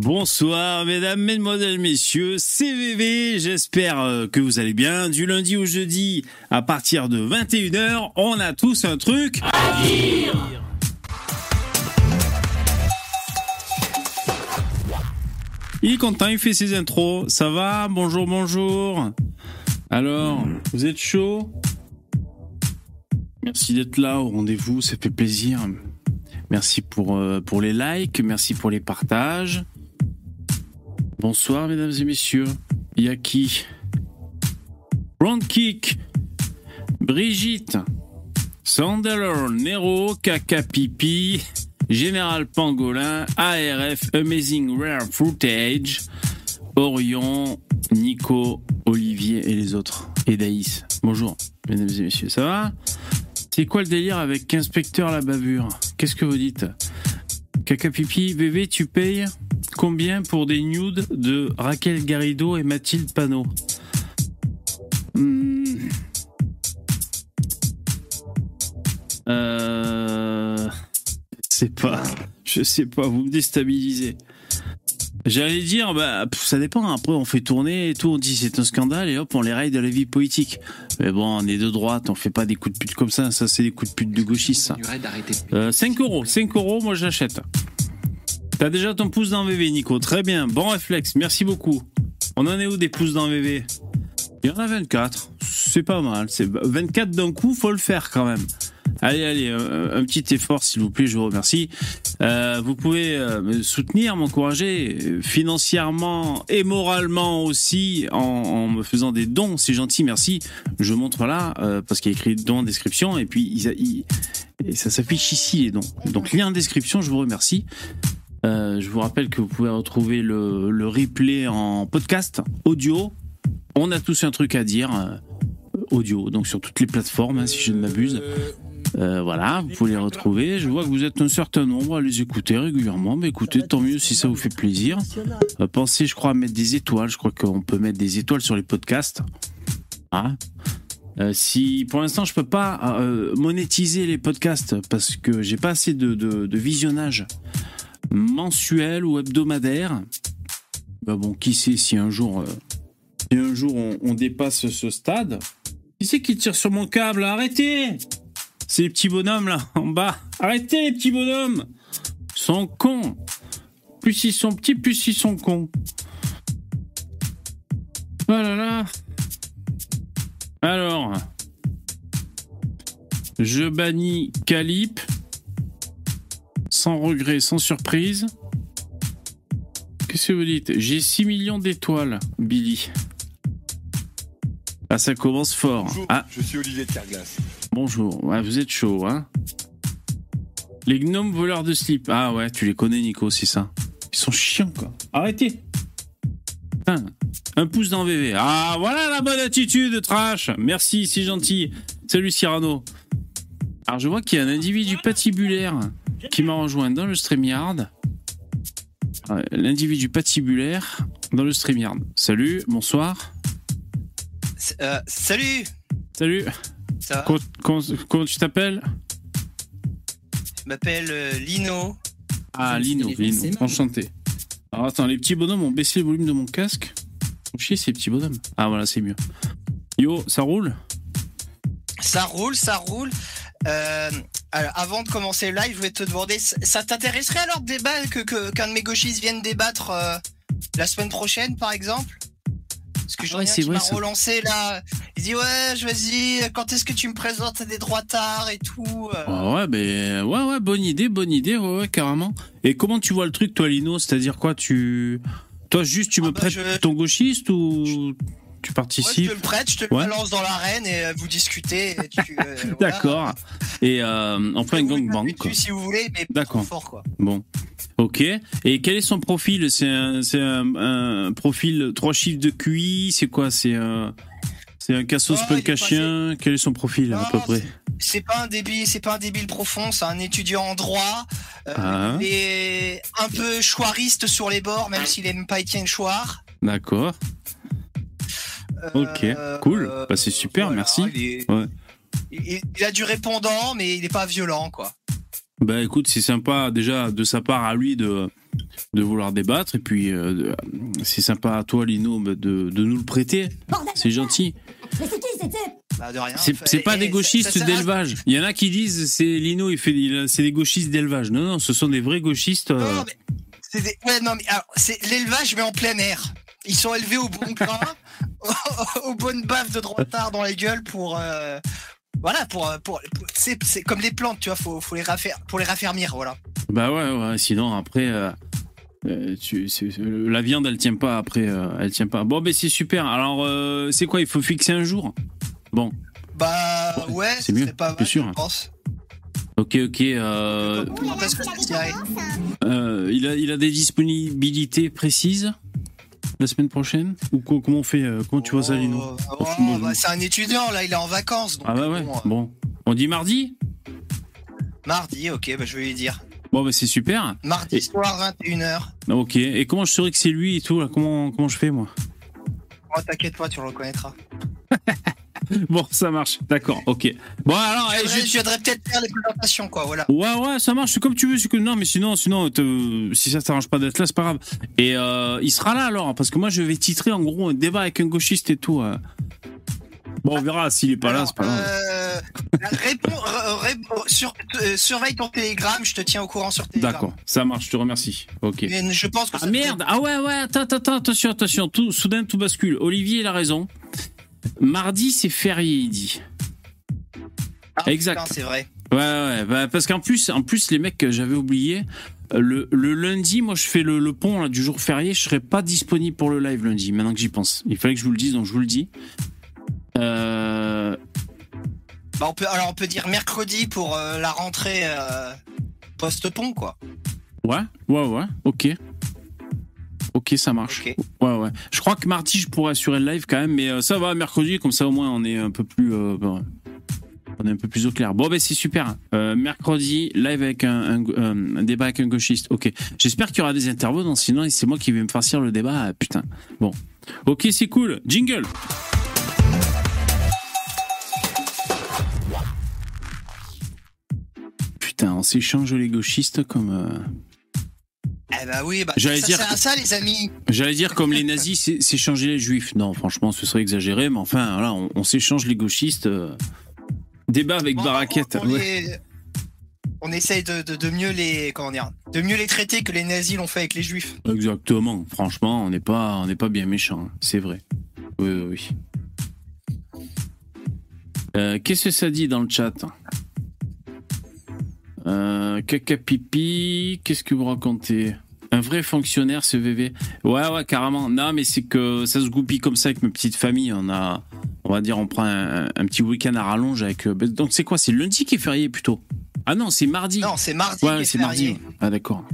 Bonsoir mesdames, mesdemoiselles, messieurs, c'est VV, j'espère euh, que vous allez bien. Du lundi au jeudi, à partir de 21h, on a tous un truc à dire Il est content, il fait ses intros. Ça va Bonjour, bonjour. Alors, vous êtes chaud? Merci d'être là au rendez-vous, ça fait plaisir. Merci pour, euh, pour les likes, merci pour les partages. Bonsoir mesdames et messieurs. Il y a qui? Kick, Brigitte, Sandelor, Nero, Kaka Pipi, Général Pangolin, ARF, Amazing Rare Footage, Orion, Nico, Olivier et les autres. Et Daïs. Bonjour, mesdames et messieurs, ça va? C'est quoi le délire avec Inspecteur la bavure? Qu'est-ce que vous dites? Caca pipi, bébé, tu payes combien pour des nudes de Raquel Garrido et Mathilde Panot hmm. Euh... sais pas. Je sais pas, vous me déstabilisez. J'allais dire, bah, ça dépend. Après, on fait tourner et tout, on dit c'est un scandale et hop, on les raille de la vie politique. Mais bon, on est de droite, on fait pas des coups de pute comme ça. Ça, c'est des coups de pute de gauchistes, ça. 5 euh, euros, 5 euros, moi j'achète. T'as déjà ton pouce dans VV, Nico. Très bien, bon réflexe, merci beaucoup. On en est où des pouces dans VV Il y en a 24. C'est pas mal. C'est 24 d'un coup, faut le faire quand même. Allez, allez, un, petit effort, s'il vous plaît, je vous remercie. Euh, vous pouvez euh, me soutenir, m'encourager euh, financièrement et moralement aussi en, me faisant des dons, c'est gentil, merci. Je montre là, parce qu'il y a écrit don en description, et puis ça s'affiche ici les dons. Donc lien en description, je vous remercie. je vous rappelle que vous pouvez retrouver le, replay en podcast, audio. On a tous un truc à dire, audio, donc sur toutes les plateformes, hein, si je ne m'abuse. Euh, voilà, vous pouvez les retrouver. Je vois que vous êtes un certain nombre à les écouter régulièrement. Mais écoutez, tant mieux si ça vous fait plaisir. Euh, pensez, je crois, à mettre des étoiles. Je crois qu'on peut mettre des étoiles sur les podcasts. Hein si pour l'instant je peux pas monétiser les podcasts parce que j'ai pas assez de, visionnage mensuel ou hebdomadaire, bah bon, qui sait si un jour, si un jour on, on dépasse ce stade. Qui c'est qui tire sur mon câble? Arrêtez ces petits bonhommes là, en bas. Arrêtez les petits bonhommes Ils sont cons Plus ils sont petits, plus ils sont cons. Oh là là Alors... Je bannis Calip. Sans regret, sans surprise. Qu'est-ce que vous dites? J'ai 6 millions d'étoiles, Billy. Ah, ça commence fort. Bonjour, ah. je suis Olivier de Bonjour, vous êtes chaud, hein Les gnomes voleurs de slip. Ah ouais, tu les connais, Nico, c'est ça. Ils sont chiants, quoi. Arrêtez un pouce dans VV. Ah, voilà la bonne attitude, trash Merci, c'est gentil. Salut, Cyrano. Alors, je vois qu'il y a un individu patibulaire qui m'a rejoint dans le StreamYard. L'individu patibulaire dans le StreamYard. Salut, bonsoir. Euh, salut Salut Comment, tu t'appelles Je m'appelle euh, Lino. Ah, Lino, Lino. Enchanté. Alors attends, les petits bonhommes ont baissé le volume de mon casque. Ils chier ces petits bonhommes. Ah voilà, c'est mieux. Yo, ça roule Ça roule, ça roule. Euh, avant de commencer le live, je voulais te demander, ça t'intéresserait alors de débattre que qu'un de mes gauchistes vienne débattre euh, la semaine prochaine, par exemple? Que j'en ai qui m'a relancé là. Il dit ouais, vas-y, quand est-ce que tu me présentes? Des droits tard et tout euh Ouais, ben ouais, ouais, bonne idée, bonne idée, ouais, ouais, carrément. Et comment tu vois le truc, toi, Lino? C'est-à-dire quoi Tu, toi, juste, tu me ah bah, prêtes ton gauchiste ou tu participes Je te le prête, je te le balance dans l'arène et euh, vous discutez. Euh, D'accord. Et euh, on fait un gangbang. Si vous voulez, mais D'accord. fort quoi. Bon. Ok. Et quel est son profil? C'est un, un, profil trois chiffres de QI? C'est quoi? C'est un, c'est un cassos oh, Quel est son profil à peu près? C'est pas un débile, c'est pas un débile profond. C'est un étudiant en droit. Euh, Il est un peu chouariste sur les bords, même s'il aime pas Étienne Chouard. D'accord. Ok, cool. Bah, c'est super, merci. Il, a du répondant, mais il n'est pas violent, quoi. Bah écoute, c'est sympa déjà de sa part à lui de, de vouloir débattre. Et puis, euh, c'est sympa à toi, Lino, de, de nous le prêter. C'est gentil. Mais c'est qui c'était Bah, de rien. C'est pas et- des gauchistes ça d'élevage. Il y en a qui disent c'est Lino, il fait, il c'est des gauchistes d'élevage. Non, non, ce sont des vrais gauchistes. euh, Non, mais c'est des- ouais, non, mais alors, c'est l'élevage, mais en plein air. Ils sont élevés au bon grain, aux bonnes baffes de droitard dans les gueules pour. euh, voilà, pour. pour, pour- c'est c'est comme les plantes, tu vois, faut, faut les raffer- pour les raffermir, voilà. Bah ouais, ouais. Sinon après, euh, euh, tu, la viande, elle tient pas. Après, euh, elle tient pas. Bon, ben c'est super. Alors, euh, c'est quoi Il faut fixer un jour? Bon, Bah ouais, c'est ce mieux, pas mal, sûr. je pense. ok, ok. euh, euh, il a, il a des disponibilités précises? La semaine prochaine Ou co- comment on fait euh, Comment tu vois ça, Lino Oh, Oh, bah, C'est un étudiant, là, il est en vacances. Donc, Ah bah ouais. bon, euh, Bon, on dit mardi. mardi, ok, bah, je vais lui dire. Bon, bah c'est super. Mardi Et- soir, 21h. Ok. Et comment je saurais que c'est lui et tout là Comment comment je fais moi? Oh, t'inquiète pas, tu le reconnaîtras. Bon, ça marche. D'accord. Ok. Bon alors, Je eh, je- je viendrai peut-être faire les présentations, quoi, voilà. Ouais, ouais, ça marche, c'est comme tu veux. Que... Non, mais sinon, sinon si ça t'arrange pas d'être là, c'est pas grave. Et euh, il sera là alors, parce que moi je vais titrer en gros un débat avec un gauchiste et tout. euh. Bon, on verra s'il est pas là, c'est pas grave. euh, réponds, sur- surveille ton télégramme, je te tiens au courant sur télégramme. D'accord, ça marche, je te remercie. Ok. Mais je pense que Ah merde Ah ouais, ouais, attends, attends, attends, attention, attention, tout, soudain tout bascule. Olivier, il a raison. Mardi, c'est férié, il dit. Ah, exact. C'est vrai. Ouais, ouais, bah, parce qu'en plus, en plus, les mecs, j'avais oublié. euh, Le, le lundi, moi, je fais le, le pont là, du jour férié. Je serai pas disponible pour le live lundi. Maintenant que j'y pense, il fallait que je vous le dise, donc je vous le dis. Euh, Bah, on peut, alors on peut dire mercredi pour euh, la rentrée euh, post-pont, quoi. ouais, ouais, ouais. Ok, ok, ça marche. Ouais, ouais. Je crois que mardi, je pourrais assurer le live quand même, mais euh, ça va mercredi, comme ça au moins on est un peu plus, euh, bon, on est un peu plus au clair. Bon, ben c'est super. Euh, mercredi, live avec un, un, un- un débat avec un gauchiste. Ok. J'espère qu'il y aura des intervenants, sinon c'est moi qui vais me farcir le débat. Ah, putain. Bon. Ok, c'est cool. Jingle. Putain, on s'échange les gauchistes comme. euh, Eh bah oui, bah, J'allais ça dire sert à ça, les amis. J'allais dire comme les nazis, c'est c'est changer les juifs. Non, franchement, ce serait exagéré, mais enfin, voilà, on, on s'échange les gauchistes. euh, Débat avec Bon, Baraquette. On, on ouais. les- on essaye de, de- de mieux les comment dire, de mieux les traiter que les nazis l'ont fait avec les juifs. Exactement. Franchement, on n'est pas, on n'est pas bien méchant. C'est vrai. Oui, oui. oui. Euh, Qu'est-ce que ça dit dans le chat? Euh, Caca pipi. Qu'est-ce que vous racontez? Un vrai fonctionnaire, ce VV. Ouais, ouais, carrément. Non, mais c'est que ça se goupille comme ça avec ma petite famille. On a, on va dire, on prend un, un petit week-end à rallonge avec. euh, Donc c'est quoi? C'est lundi qui est férié plutôt Ah non, c'est mardi. Non, c'est mardi. ouais, est c'est mardi. Ah d'accord.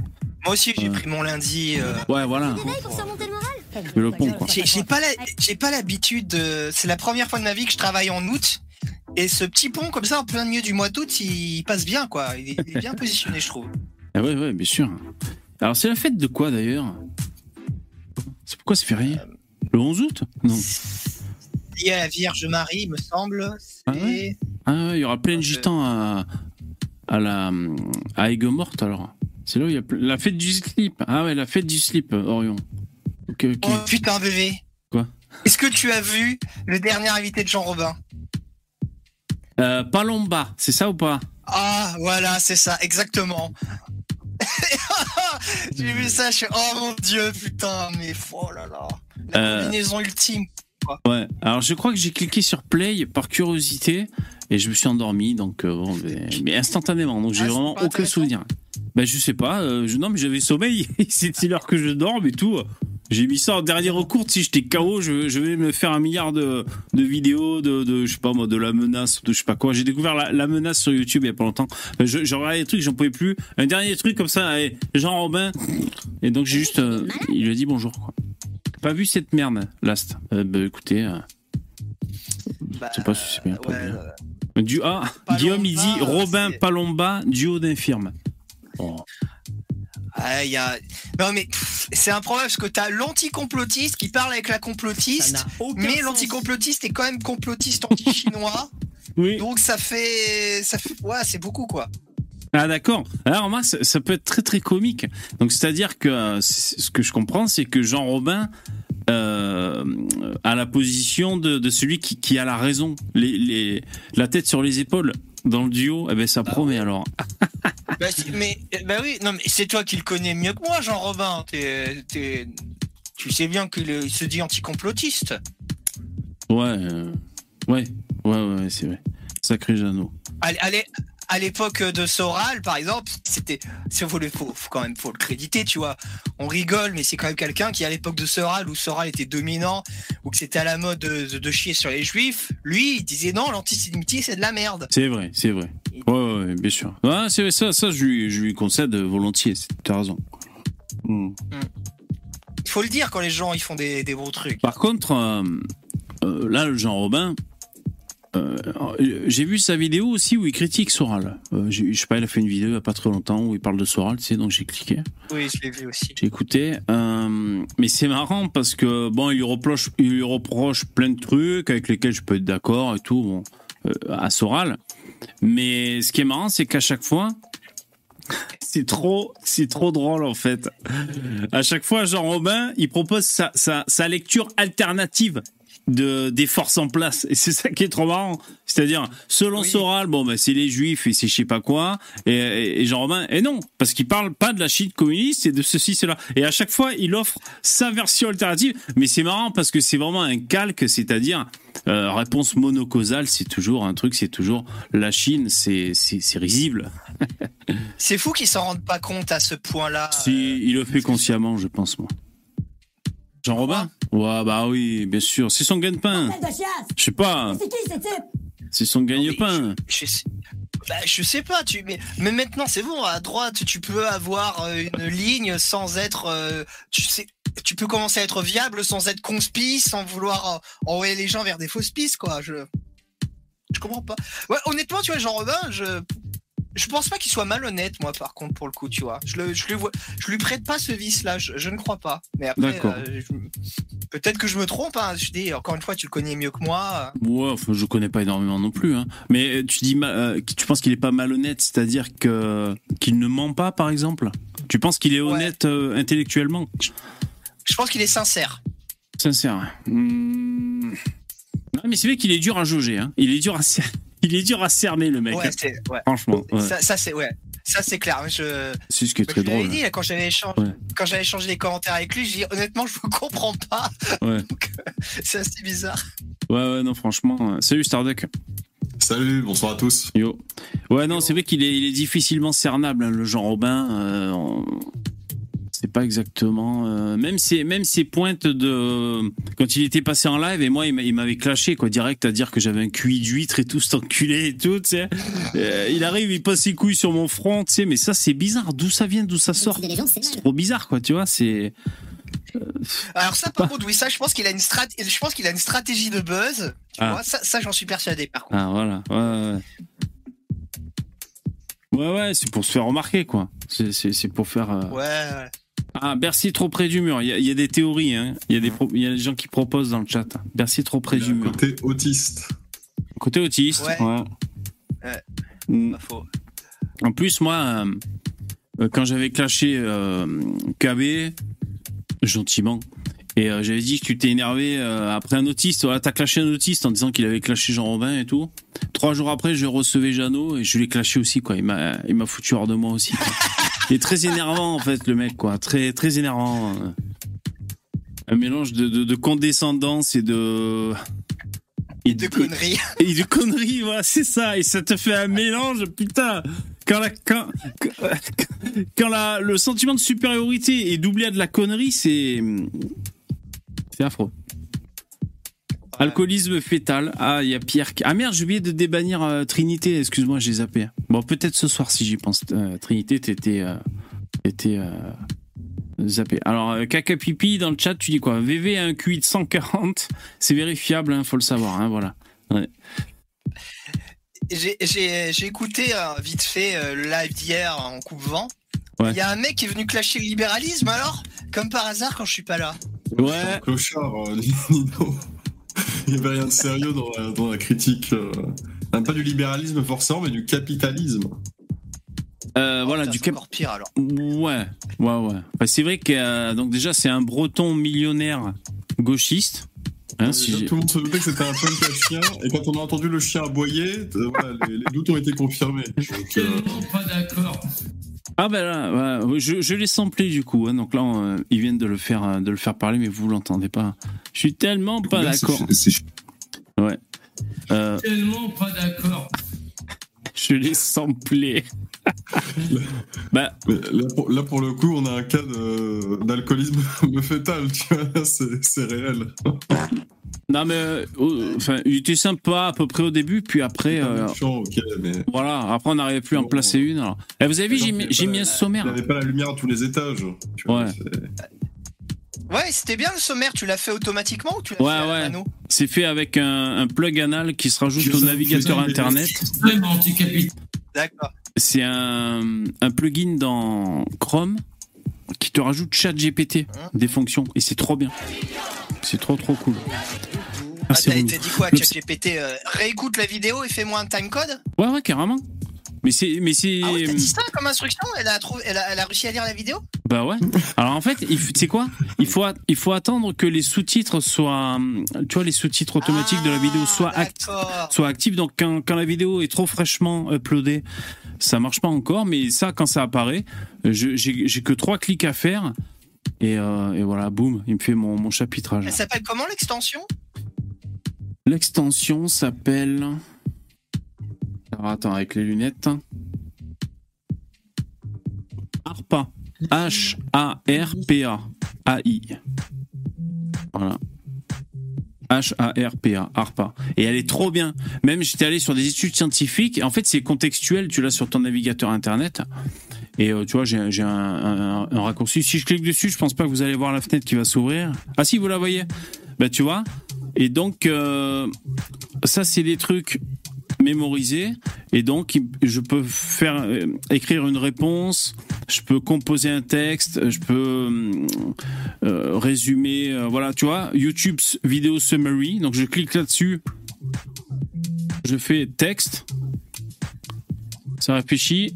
Moi aussi, j'ai Ouais. pris mon lundi. euh, Ouais, voilà. Réveille pour surmonter le moral? Le pont, quoi. J'ai pas la- j'ai pas l'habitude de. C'est la première fois de ma vie que je travaille en août. Et ce petit pont comme ça en plein milieu du mois d'août, il passe bien quoi. Il est, bien positionné, je trouve. Ah ouais, ouais, bien sûr. Alors, c'est la fête de quoi d'ailleurs? C'est pourquoi c'est férié Le 11 août? Non. Il y a la Vierge Marie, me semble. Ah ouais? Ah ouais, il y aura plein de gitans à, à la à Aigues-Mortes alors. C'est là où il y a la fête du slip. Ah ouais, la fête du slip, Orion. Ok, ok. Oh putain, bébé. Quoi? Est-ce que tu as vu le dernier invité de Jean Robin? Euh, Palomba, c'est ça ou pas? Ah, voilà, c'est ça, exactement. J'ai vu ça, je suis, oh mon dieu, putain, mais oh là là. La Euh. combinaison ultime. Ouais. Alors, je crois que j'ai cliqué sur play par curiosité et je me suis endormi, donc euh, bon, mais, mais instantanément. Donc, j'ai Ah, vraiment aucun souvenir. Ben, je sais pas. euh, je, non, mais j'avais sommeil. C'était l'heure que je dorme et tout. J'ai mis ça en dernier recours. Si j'étais KO, je, je vais me faire un milliard de, de vidéos de, de, je sais pas moi, de la menace, de je sais pas quoi. J'ai découvert la, la menace sur YouTube il y a pas longtemps. Euh, Je, je regardais des trucs, j'en pouvais plus. Un dernier truc comme ça, Jean Robin. Et donc j'ai juste, euh, il lui a dit bonjour quoi. Pas vu cette merde, Last. Euh, bah écoutez, euh, Bah, je sais pas si c'est bien. pas ouais, bien. euh, Du ah, Palomba, Guillaume il dit euh, Robin c'est- Palomba, duo d'infirmes. Oh. ah, il y a... Non mais c'est un problème parce que t'as l'anticomplotiste qui parle avec la complotiste, mais l'anticomplotiste est quand même complotiste anti-chinois, Oui. donc ça fait, ça fait, ouais, c'est beaucoup quoi. Ah d'accord. Alors moi, ça, ça peut être très très comique. Donc c'est-à-dire que euh, ce que je comprends, c'est que Jean Robin euh, a la position de, de celui qui, qui a la raison, les, les, la tête sur les épaules. Dans le duo, eh ben ça promet alors. Bah, mais bah oui, non mais c'est toi qui le connais mieux que moi, Jean Robin. T'es- tu sais bien qu'il se dit anticomplotiste. Ouais, euh, ouais, ouais, ouais, c'est vrai. Sacré Jeannot. À l'é- à l'époque de Soral, par exemple, c'était, c'est faut, le- faut, faut quand même faut le créditer, tu vois. On rigole, mais c'est quand même quelqu'un qui, à l'époque de Soral, où Soral était dominant, ou que c'était à la mode de, de- de chier sur les juifs, lui, il disait non, l'antisémitisme c'est de la merde. C'est vrai, c'est vrai. Ouais, ouais, ouais, bien sûr. Ouais, c'est ça, ça, je lui, je lui concède volontiers. T'as raison. Hmm. Il faut le dire quand les gens ils font des, des bons trucs. Par contre, euh, euh, là, le Jean Robin, euh, j'ai vu sa vidéo aussi où il critique Soral. Euh, je sais pas, il a fait une vidéo il y a pas très longtemps où il parle de Soral, tu sais, donc j'ai cliqué, Oui, je l'ai vu aussi. j'ai écouté. Euh, mais c'est marrant parce que bon, il lui reproche, il lui reproche plein de trucs avec lesquels je peux être d'accord et tout, bon, à Soral. Mais ce qui est marrant, c'est qu'à chaque fois, c'est trop, c'est trop drôle en fait. À chaque fois, Jean Robin, il propose sa, sa, sa lecture alternative de des forces en place. Et c'est ça qui est trop marrant. C'est-à-dire selon Oui. Soral bon ben c'est les juifs et c'est je sais pas quoi et, et, et non parce qu'il parle pas de la Chine communiste et de ceci cela. Et à chaque fois il offre sa version alternative. Mais c'est marrant parce que c'est vraiment un calque c'est-à-dire euh, réponse monocausale c'est toujours un truc c'est toujours la Chine c'est risible. C'est fou qu'ils s'en rendent pas compte à ce point-là. si euh, il le fait consciemment je pense moi Jean Robin ouais bah oui bien sûr. C'est son gagne-pain. Je sais pas. C'est qui ce type? C'est son gagne-pain. Je sais, bah, je sais pas, tu, mais, mais maintenant c'est bon, à droite tu peux avoir euh, une ligne sans être, euh, tu sais, tu peux commencer à être viable sans être conspi, sans vouloir euh, envoyer les gens vers des fausses pistes, quoi. Je, je comprends pas. Ouais, honnêtement, tu vois, Jean Robin, je, je pense pas qu'il soit malhonnête, moi, par contre, pour le coup, tu vois. Je le, je lui vois, je lui prête pas ce vice-là, je, je ne crois pas. Mais après, euh, peut-être que je me trompe, hein. Je dis, encore une fois, tu le connais mieux que moi. Ouais, enfin, je connais pas énormément non plus. Hein. Mais euh, tu dis, euh, tu penses qu'il est pas malhonnête, c'est-à-dire que qu'il ne ment pas, par exemple? Tu penses qu'il est Ouais. honnête euh, intellectuellement? Je pense qu'il est sincère. Sincère. Hmm. Non, mais c'est vrai qu'il est dur à jauger. Hein. Il est dur à il est dur à cerner le mec. Ouais, hein. ouais. Franchement, ouais. Ça, ça, c'est ouais. Ça c'est clair. Je, c'est ce qui est très drôle. dit là, quand j'avais échangé, Ouais. quand j'avais échangé des commentaires avec lui, je dis honnêtement je vous comprends pas. Euh, c'est assez bizarre. Ouais, ouais, non, franchement. euh, Salut Starduck. Salut, bonsoir à tous. Yo. Ouais, non, c'est vrai qu'il est, il est difficilement cernable, hein, le Jean Robin. euh, on- pas exactement. euh, même ses, même ses pointes de. Quand il était passé en live, et moi, il m'a- il m'avait clashé, quoi, direct, à dire que j'avais un QI d'huître et tout, cet enculé et tout, tu sais. Euh, il arrive, il passe ses couilles sur mon front, tu sais, mais ça, c'est bizarre. D'où ça vient, d'où ça sort? c'est trop bizarre, quoi, tu vois, c'est. Alors ça par contre oui ça je pense qu'il a une strat je pense qu'il a une stratégie de buzz. Tu Ah. vois, ça, ça j'en suis persuadé par contre. Ah, voilà. Ouais, ouais. Ouais, ouais, c'est pour se faire remarquer, quoi. C'est- C'est c'est pour faire. euh, Ouais. ouais. Ah, Bercy trop près du mur. Il y a, il y a des théories. Hein. Il, y a des il y a des gens qui proposent dans le chat. Bercy trop près du mur. Côté autiste. Côté autiste. Ouais. ouais. Ouais. Mm. Pas faux. En plus, moi, euh, euh, quand j'avais clashé euh, KB, gentiment, et euh, j'avais dit que tu t'es énervé euh, après un autiste. Voilà, t'as clashé un autiste en disant qu'il avait clashé Jean Robin et tout. Trois jours après, je recevais Jeannot et je l'ai clashé aussi. quoi. Il m'a, il m'a foutu hors de moi aussi. quoi. Il est très énervant en fait, le mec, quoi. Très, très énervant. euh. Un mélange de, de, de condescendance et de et De conneries. et de conneries, voilà, c'est ça. Et ça te fait un mélange, putain. Quand la, quand, quand, quand la, le sentiment de supériorité est doublé à de la connerie, c'est, c'est affreux. Alcoolisme fétal. Ah, il y a Pierre. qui- Ah merde, j'ai oublié de débannir euh, Trinité. Excuse-moi, j'ai zappé. Bon, peut-être ce soir si j'y pense. Euh, Trinité, t'étais, euh, t'étais euh, zappé. Alors, caca pipi dans le chat, tu dis quoi? VV a un QI de 140. C'est vérifiable, hein, faut le savoir. Hein, voilà. J'ai j'ai- j'ai écouté vite fait le live d'hier en coupe vent. Il Ouais. y a un mec qui est venu clasher le libéralisme alors, comme par hasard quand je suis pas là. Ouais. Clochard, euh, Nino. Il n'y avait rien de sérieux dans la, dans la critique. euh, pas du libéralisme forcément, mais du capitalisme. Euh, voilà, Putain, du c'est cap. encore pire alors. Ouais, ouais, ouais. Bah, c'est vrai que euh, donc déjà c'est un breton millionnaire gauchiste. Hein, si Déjà, j'ai- tout le monde se doutait que c'était un punk à chien, et quand on a entendu le chien aboyer, euh, voilà, les, les doutes ont été confirmés. Donc, euh, Tellement pas d'accord. Ah ben là, ouais, je, je l'ai samplé du coup. hein, donc là, euh, ils viennent de le faire, euh, de le faire parler, mais vous l'entendez pas. Je suis tellement pas là, c'est- d'accord. c'est- Euh, Tellement pas d'accord. je l'ai samplé. bah Mais là, pour, là, pour le coup, on a un cas de- d'alcoolisme fœtal, tu vois, là, c'est c'est réel. Non mais, euh, euh, enfin, il était sympa à peu près au début, puis après, euh, Méchant, ok, mais voilà, après on n'arrivait plus à en placer une. alors. Eh, vous avez vu, j'ai mis, j'ai mis un il sommaire. n'avait pas la lumière à tous les étages. tu Ouais. Ouais, c'était bien le sommaire. Tu l'as fait automatiquement ou tu l'as Ouais, fait ouais. C'est fait avec un, un plug anal qui se rajoute Je au sais, navigateur internet. D'accord. C'est un, un plugin dans Chrome qui te rajoute ChatGPT des fonctions et c'est trop bien. C'est trop trop cool. Ah, Ah, c'est t'as dit quoi, ChatGPT euh, Réécoute la vidéo et fais-moi un timecode Ouais ouais carrément. Mais c'est mais c'est Ah ouais, t'as dit ça comme instruction elle a, elle, a, elle a réussi à lire la vidéo? Bah ouais. Alors en fait, il sais quoi? Il faut a- il faut attendre que les sous-titres soient tu vois les sous-titres automatiques de la vidéo soient Ah, actifs d'accord. soit actifs. Donc quand, quand la vidéo est trop fraîchement uploadée, ça marche pas encore. Mais ça, quand ça apparaît, j'ai que trois clics à faire. Et, euh, et voilà, boum, il me fait mon, mon chapitrage. Elle s'appelle comment l'extension? L'extension s'appelle. Alors attends, avec les lunettes. ARPA. H-A-R-P-A. A-I. Voilà. H-A-R-P-A, ARPA. Et elle est trop bien. Même j'étais allé sur des études scientifiques. En fait, c'est contextuel. Tu l'as sur ton navigateur internet. Et euh, tu vois, j'ai un raccourci. Si je clique dessus, je pense pas que vous allez voir la fenêtre qui va s'ouvrir. Ah si, vous la voyez. Bah tu vois. Et donc, euh, ça, c'est des trucs mémorisés. Et donc, je peux faire euh, écrire une réponse. Je peux composer un texte. Je peux euh, résumer. euh, voilà, tu vois. YouTube vidéo summary. Donc, je clique là-dessus. Je fais texte. Ça réfléchit.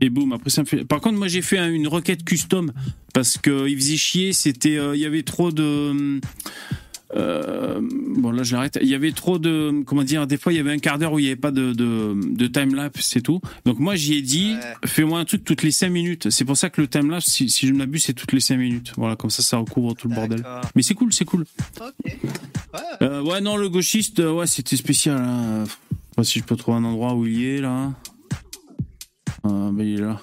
Et boum, après ça me fait. Par contre, moi j'ai fait un- une requête custom parce que il faisait chier. C'était, il y avait trop de. Euh, bon là je l'arrête. Il y avait trop de, comment dire, des fois il y avait un quart d'heure où il n'y avait pas de, de, de timelapse c'est tout. Donc moi j'y ai dit, Ouais. fais-moi un truc toutes les 5 minutes. C'est pour ça que le timelapse, si, si je ne m'abuse, c'est toutes les 5 minutes. Voilà, comme ça ça recouvre tout le bordel. Mais c'est cool, c'est cool. Ouais. Euh, ouais non le gauchiste, euh, ouais c'était spécial. Hein. Je sais pas si je peux trouver un endroit où il y est là. Ah, il là.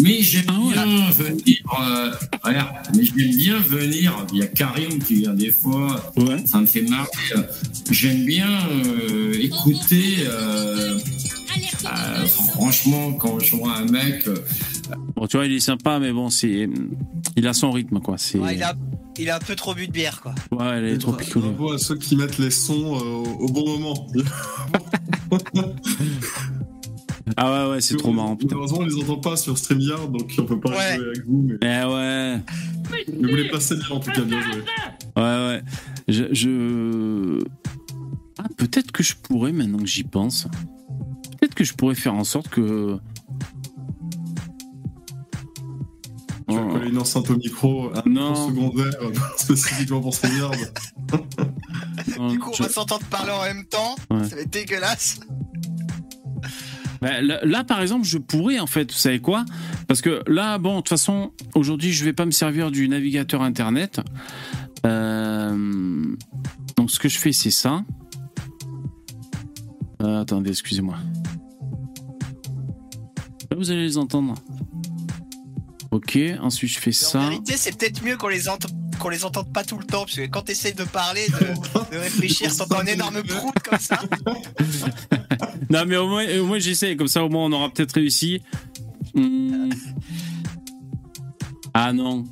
Mais j'aime Ah ouais. bien venir. euh, regarde, mais j'aime bien venir. Il y a Karim qui vient des fois. Ouais. Ça me fait marrer. J'aime bien euh, écouter. euh, euh, franchement, quand je vois un mec. Bon, tu vois, il est sympa, mais bon, c'est, il a son rythme, quoi. C'est, Ouais, il, a, il a un peu trop bu de bière, quoi. ouais, elle est trop picolée. Bravo à ceux qui mettent les sons euh, au bon moment. Ah ouais, ouais, c'est trop marrant, putain. Malheureusement, on les entend pas sur StreamYard, donc on peut pas Ouais. jouer avec vous. Mais, Eh ouais, mais vous les placez bien, en tout cas, bien joué. ouais, ouais. Je, je... Ah, peut-être que je pourrais, maintenant que j'y pense, peut-être que je pourrais faire en sorte que. Tu vas Oh. coller une enceinte au micro, un Non. secondaire, spécifiquement pour StreamYard. Du coup, on je- va s'entendre parler en même temps. Ouais. Ça va être dégueulasse. Bah, là, par exemple, je pourrais, en fait, vous savez quoi? Parce que là, bon, de toute façon, aujourd'hui, je vais pas me servir du navigateur Internet. Euh, Donc, ce que je fais, c'est ça. Euh, attendez, excusez-moi. Là, vous allez les entendre. Ok, ensuite, je fais Mais ça. En vérité, c'est peut-être mieux qu'on les, ent- qu'on les entende pas tout le temps, parce que quand tu essayes de parler, de, de réfléchir, t'entends un énorme prout comme ça. Non, mais au moins, au moins j'essaie. Comme ça, au moins, on aura peut-être réussi. Hmm. Ah non.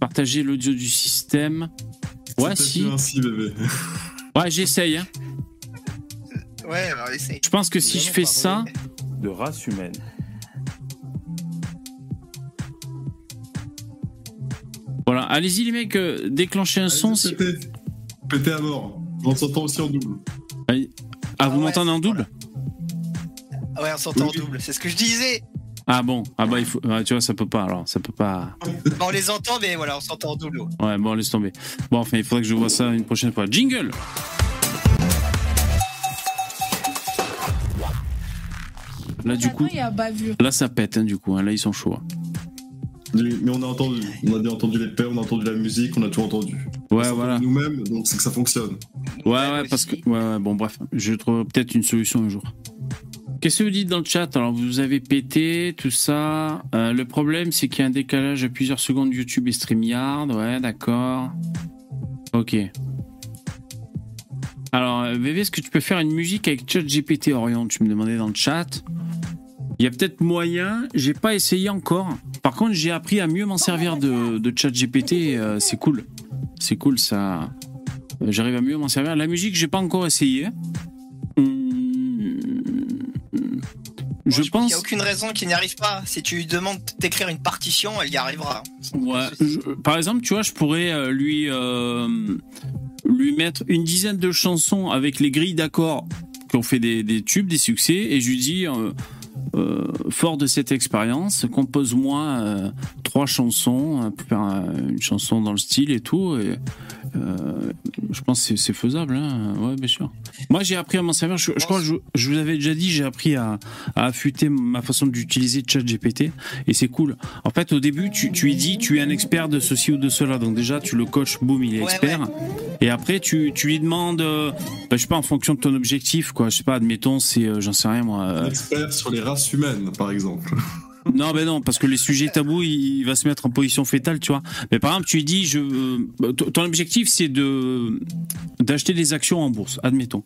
Partager l'audio du système. Ouais, si. peut-être ainsi, bébé. Ouais, j'essaye. hein. Ouais, alors essaye. Je pense que si je fais ça. de race humaine. Voilà, allez-y, les mecs, euh, déclenchez un son. si- Pété. Pété à mort. On s'entend aussi en double. Ah, vous Ah ouais, m'entendez en double Ouais, on s'entend en double. C'est ce que je disais. Ah bon, ah bah il faut, ouais, tu vois, ça peut pas alors, ça peut pas. Bon, on les entend, mais voilà, on s'entend en double. Ouais, bon, laisse tomber. Bon, enfin, il faudrait que je vois ça une prochaine fois. Jingle Là, du coup, là, ça pète, hein, du coup. hein, là, ils sont chauds. hein. Mais on a entendu, on a bien entendu les paix, on a entendu la musique, on a tout entendu. Ouais, voilà. Nous-mêmes, donc c'est que ça fonctionne. Ouais, Ouais, parce que. Ouais, ouais, bon, bref. Je trouve peut-être une solution un jour. Qu'est-ce que vous dites dans le chat? Alors, vous avez pété, tout ça. Euh, le problème, c'est qu'il y a un décalage à plusieurs secondes YouTube et StreamYard. Ouais, d'accord. Ok. Alors, euh, VV, est-ce que tu peux faire une musique avec ChatGPT Orion? Tu me demandais dans le chat. Il y a peut-être moyen, j'ai pas essayé encore. Par contre, j'ai appris à mieux m'en servir de, de ChatGPT. euh, c'est cool. C'est cool, ça. J'arrive à mieux m'en servir. La musique, j'ai pas encore essayé. Je Moi, Il pense. n'y a aucune raison qu'il n'y arrive pas. Si tu lui demandes d'écrire une partition, elle y arrivera. Ouais, je- par exemple, tu vois, je pourrais euh, lui euh, lui mettre une dizaine de chansons avec les grilles d'accords qui ont fait des, des tubes, des succès, et je lui dis, euh, euh, fort de cette expérience, compose-moi euh, trois chansons, euh, pour faire une chanson dans le style et tout. Et, euh, je pense que c'est- faisable, hein. ouais, bien sûr. Moi, j'ai appris à m'en servir. Je, je crois que je, je vous avais déjà dit, j'ai appris à, à affûter ma façon d'utiliser ChatGPT, et c'est cool. En fait, au début, tu, tu lui dis, tu es un expert de ceci ou de cela. Donc déjà, tu le coaches, boum, il est Ouais, expert. Et après, tu, tu lui demandes, euh, bah, je sais pas, en fonction de ton objectif, quoi. Je sais pas, admettons, c'est, euh, j'en sais rien, moi. euh, Expert sur les races humaines, par exemple. non, ben non, parce que les sujets tabous, il, va se mettre en position fétale, tu vois. Mais par exemple, tu dis, je, euh, ton objectif, c'est de d'acheter des actions en bourse, admettons.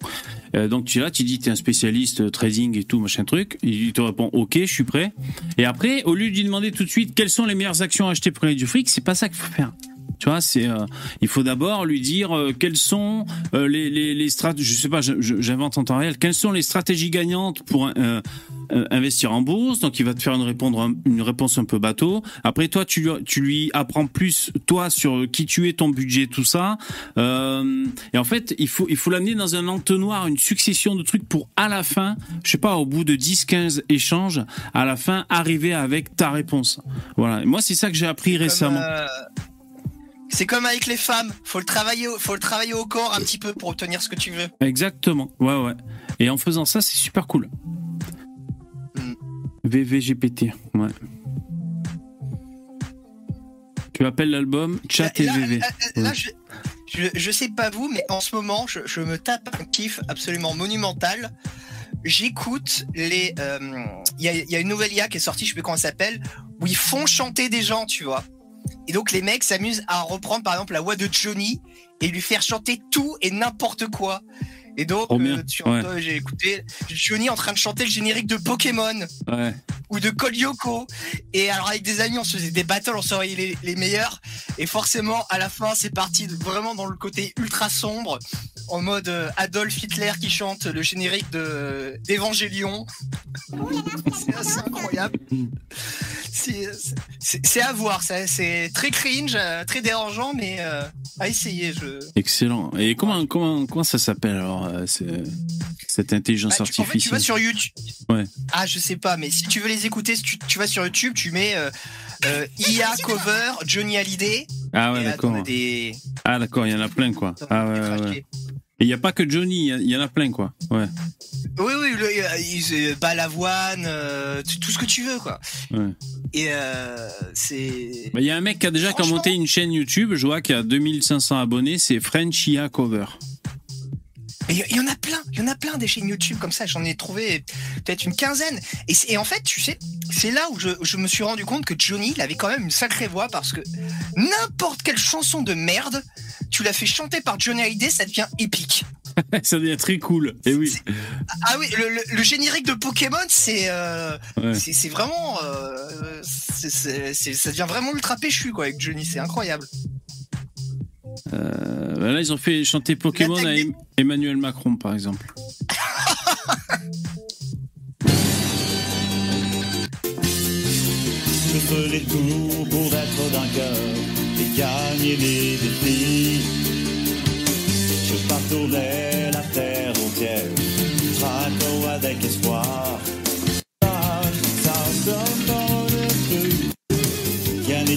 Euh, donc tu es là, tu dis, tu es un spécialiste euh, trading et tout, machin truc. Il te répond, ok, je suis prêt. Et après, au lieu de lui demander tout de suite quelles sont les meilleures actions à acheter pour gagner du fric, c'est pas ça qu'il faut faire. Tu vois, c'est il faut d'abord lui dire euh, quelles sont les les, les strat je sais pas, j'invente en temps réel, quelles sont les stratégies gagnantes pour investir en bourse. Donc il va te faire une répondre une réponse un peu bateau. Après toi tu lui, tu lui apprends plus toi sur qui tu es, ton budget, tout ça. Euh, et en fait, il faut il faut l'amener dans un entonnoir, une succession de trucs pour à la fin, je sais pas, au bout de 10 15 échanges, à la fin arriver avec ta réponse. Voilà. Et moi c'est ça que j'ai appris récemment. Euh, C'est comme avec les femmes, faut le travailler, au- faut le travailler au corps un petit peu pour obtenir ce que tu veux. Exactement. Ouais, ouais. Et en faisant ça, c'est super cool. VVGPT. Ouais. Tu appelles l'album Chat et là, VV. là, là, Ouais. je, je, je sais pas vous, mais en ce moment, je, je me tape un kiff absolument monumental. J'écoute les. euh, Il y, a, il y a une nouvelle IA qui est sortie, je sais plus comment elle s'appelle, où ils font chanter des gens, tu vois. Et donc les mecs s'amusent à reprendre par exemple la voix de Johnny et lui faire chanter tout et n'importe quoi. Et donc, euh, ouais. j'ai écouté Johnny en train de chanter le générique de Pokémon Ouais. ou de Kolyoko. Et alors avec des amis, on se faisait des battles, on serait les, les meilleurs. Et forcément, à la fin, c'est parti de- vraiment dans le côté ultra sombre, en mode euh, Adolf Hitler qui chante le générique de d'Evangélion. c'est assez incroyable. C'est- à voir, c'est très cringe, euh, très dérangeant, mais euh, à essayer. Je... Excellent. Et comment, comment, comment ça s'appelle alors euh, c'est- cette intelligence Bah, tu- en fait, tu vas artificielle sur YouTube. Ouais. Ah, je sais pas, mais si tu veux les écouter, si tu, tu vas sur YouTube, tu mets euh, euh, IA cover Johnny Hallyday. Ah ouais, d'accord. des. Ah d'accord, il y en a plein quoi. Ah ouais, ouais, trackés. ouais. Et il n'y a pas que Johnny, il y en a plein quoi. Ouais. Oui, oui, le, Balavoine, euh, tout ce que tu veux, quoi. Ouais. Et euh, c'est. Bah, Il y a un mec qui a déjà Franchement- monté une chaîne YouTube, je vois qu'il a 2500 abonnés, c'est French IA Cover. Il y en a plein, il y en a plein des chaînes YouTube comme ça, j'en ai trouvé peut-être une quinzaine. Et, en fait, tu sais, c'est là où je, je me suis rendu compte que Johnny, il avait quand même une sacrée voix parce que n'importe quelle chanson de merde, tu la fais chanter par Johnny Hallyday, ça devient épique. ça devient très cool. Et oui. Ah oui, le, le- le générique de Pokémon, c'est euh, Ouais. c'est c'est vraiment, euh, ça devient vraiment ultra péchu quoi avec Johnny, c'est incroyable. Euh, là, ils ont fait chanter Pokémon à Emmanuel Macron, par exemple. Je ferai tout pour être vainqueur et gagner les défis. Je la terre entière, traquant avec espoir. Rien ni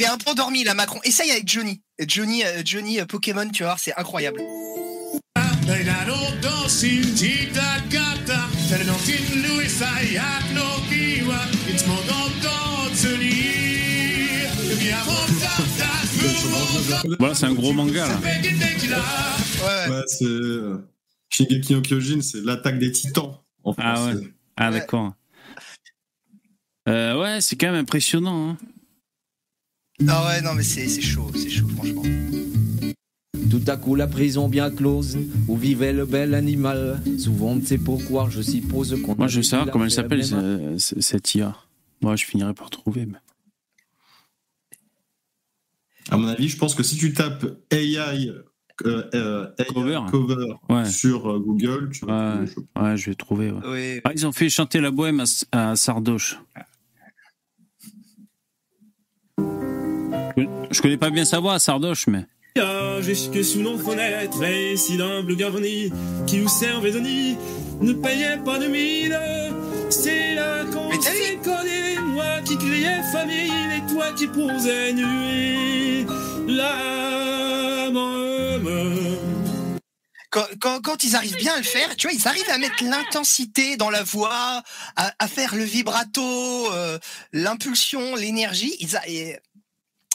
il- est un peu endormi là, Macron. Essaye avec Johnny. Johnny, euh, Johnny euh, Pokémon, tu vois, c'est incroyable. Voilà, c'est un gros manga là. Ouais, ouais. Ouais, c'est. euh, Shingeki no Kyojin, c'est l'attaque des titans. En Ah ouais. Ah d'accord. Euh, ouais, c'est quand même impressionnant. Hein. Ah ouais, non, mais c'est c'est chaud, c'est chaud, franchement. Tout à coup, la prison bien close, où vivait le bel animal. Souvent, on ne sait pourquoi, je suppose qu'on. Moi, je veux savoir comment elle s'appelle cette IA. Moi, je finirai par trouver. mais- À mon avis, je pense que si tu tapes AI, euh, euh, AI Cover. cover Ouais. sur euh, Google, tu vas Ouais. trouver, je- Ouais, je vais trouver. ouais. Oui. Ah, ils ont fait chanter la bohème à, à Sardoche. Je- connais pas bien sa voix Sardoche, mais. Jusque sous nos fenêtres, et si d'humbles garnis qui vous servaient de nid ne payaient pas de mine. C'est là qu'on Mais t'as s'est connus, moi qui criais famille, et toi qui posais nuit. La même. Quand, quand, quand ils arrivent bien à le faire, tu vois, ils arrivent à mettre l'intensité dans la voix, à, à faire le vibrato, euh, l'impulsion, l'énergie. Ils a- et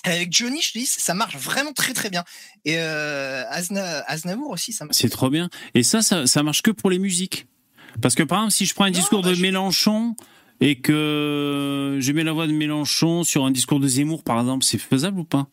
avec Johnny, je te dis, ça marche vraiment très très bien. Et euh, Azna- Aznavour aussi, ça marche. C'est trop bien. Et ça, ça, ça marche que pour les musiques. Parce que par exemple, si je prends un Non, discours bah, de je- Mélenchon et que je mets la voix de Mélenchon sur un discours de Zemmour, par exemple, c'est faisable ou pas?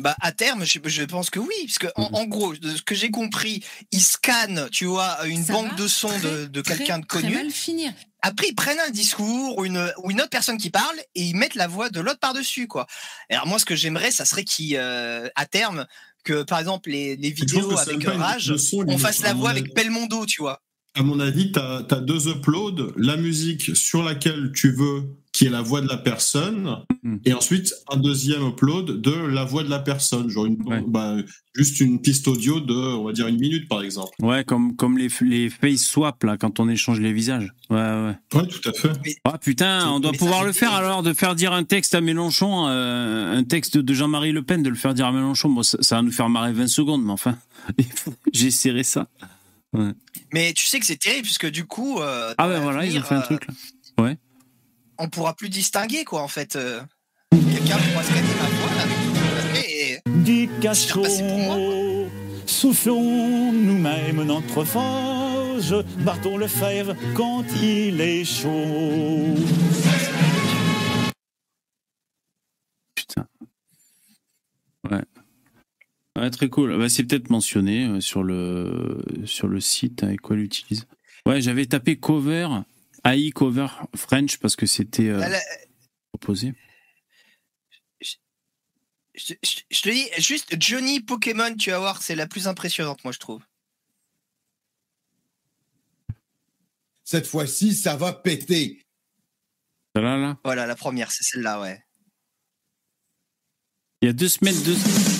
Bah à terme, je, je pense que oui, parce que en, en gros, de ce que j'ai compris, ils scannent, tu vois, une Ça banque va de sons de, de quelqu'un de très connu. mal finir. Après, ils prennent un discours ou une, ou une autre personne qui parle et ils mettent la voix de l'autre par-dessus, quoi. Alors moi, ce que j'aimerais, ça serait qu'ils, euh, à terme, que par exemple les, les vidéos avec Rage, on fasse la voix avec Belmondo, tu vois. À mon avis, tu as, deux uploads, la musique sur laquelle tu veux, qui est la voix de la personne, Mhm. et ensuite un deuxième upload de la voix de la personne, genre une, Ouais. bah, juste une piste audio de, on va dire, une minute par exemple. Ouais, comme, comme les, les face swap, là, quand on échange les visages. Ouais, ouais. Ouais, tout à fait. Ah putain, on doit Mais pouvoir le faire alors, de faire dire un texte à Mélenchon, euh, un texte de Jean-Marie Le Pen, de le faire dire à Mélenchon. Bon, ça, ça va nous faire marrer 20 secondes, mais enfin, j'essaierai ça. Mais tu sais que c'est terrible puisque du coup, euh, Ah ouais, voilà, ils ont fait un euh, truc là. On pourra plus distinguer, quoi, en fait. euh, Quelqu'un pourra scanner ma voix avec moi, soufflons nous-mêmes notre forge, battons le fer quand il est chaud. Putain. Ouais. Ouais, très cool. Bah, c'est peut-être mentionné euh, sur le, sur le site avec quoi l'utilise. Ouais, j'avais tapé cover, AI cover French parce que c'était euh, proposé. je, je- je te dis, juste Johnny Pokémon, tu vas voir, c'est la plus impressionnante, moi, je trouve. Cette fois-ci, ça va péter. Là, là? Voilà, la première, c'est celle-là, ouais. Il y a deux semaines, deux semaines.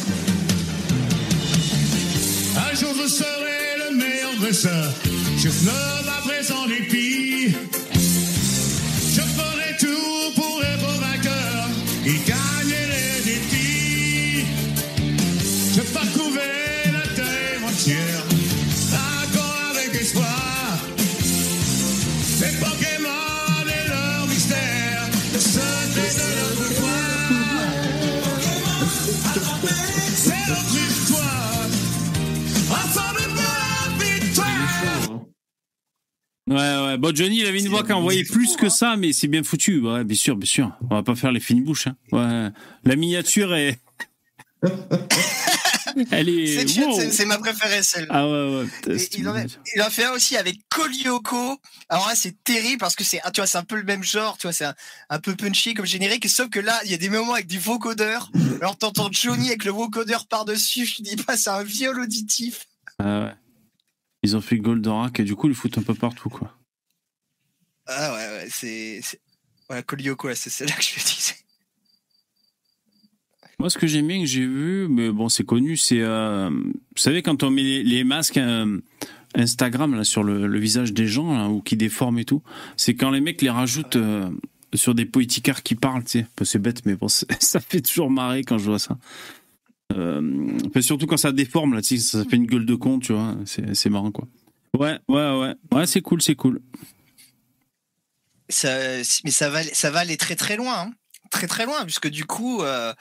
Un jour je serai le meilleur dresseur. Je fleuve à présent. Je ferai Ouais, ouais. Bon, Johnny, il avait une voix qui envoyait plus que ça, mais c'est bien foutu. Ouais, bien sûr, bien sûr. On va pas faire les fines bouches. Hein. Ouais. La miniature est. Elle est. C'est wow. ma préférée, celle Ah ouais, ouais. Et il, en a, il en fait un aussi avec Kolioko. Alors là, c'est terrible parce que c'est, tu vois, c'est un peu le même genre, tu vois, c'est un, un peu punchy comme générique, sauf que là, il y a des moments avec du vocodeur. Alors t'entends Johnny avec le vocodeur par-dessus, je te dis pas, c'est un viol auditif. Ah ouais. Ils ont fait Goldorak et du coup, ils foutent un peu partout, quoi. Ah ouais, ouais, c'est. Voilà, Kolioko, c'est celle-là que je disais. Moi, ce que j'aime bien que j'ai vu, mais bon, c'est connu, c'est. euh, vous savez, quand on met les, les masques euh, Instagram là, sur le, le visage des gens, là, ou qui déforment et tout, c'est quand les mecs les rajoutent euh, sur des politicards qui parlent, tu sais. C'est bête, mais bon, ça fait toujours marrer quand je vois ça. Euh, surtout quand ça déforme, là, ça fait une gueule de con, tu vois. C'est marrant, quoi. Ouais, ouais, ouais. Ouais, c'est cool, c'est cool. Ça, mais ça va, ça va aller très très loin, hein. très très loin, puisque du coup, euh,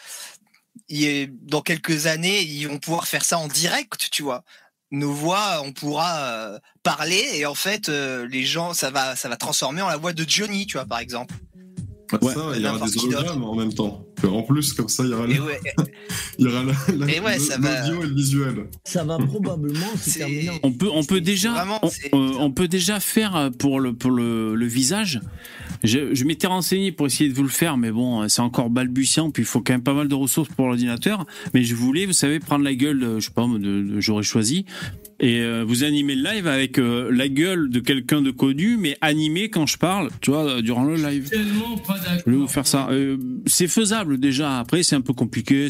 il est- dans quelques années, ils vont pouvoir faire ça en direct, tu vois. Nos voix, on pourra euh, parler et en fait, euh, les gens, ça va, ça va transformer en la voix de Johnny, tu vois, par exemple. Ah, Ouais. ça, il y aura des hologrammes en même temps. En plus, comme ça, il y aura, Et le- ouais, il y aura la- la- Et ouais, le- ça va- l'audio et le visuel. Ça va probablement se terminer. On peut, on peut déjà, vraiment, on, c'est- euh, on peut déjà faire euh, pour le, pour le, le visage. Je, je m'étais renseigné pour essayer de vous le faire, mais bon, euh, c'est encore balbutiant. Puis il faut quand même pas mal de ressources pour l'ordinateur. Mais je voulais, vous savez, prendre la gueule, de, je sais pas, de, de- j'aurais choisi, et euh, vous animer le live avec euh, la gueule de quelqu'un de connu, mais animé quand je parle, tu vois, durant le live. Tellement pas d'accord. Je vais vous faire ça. Euh, c'est faisable déjà. Après, c'est un peu compliqué.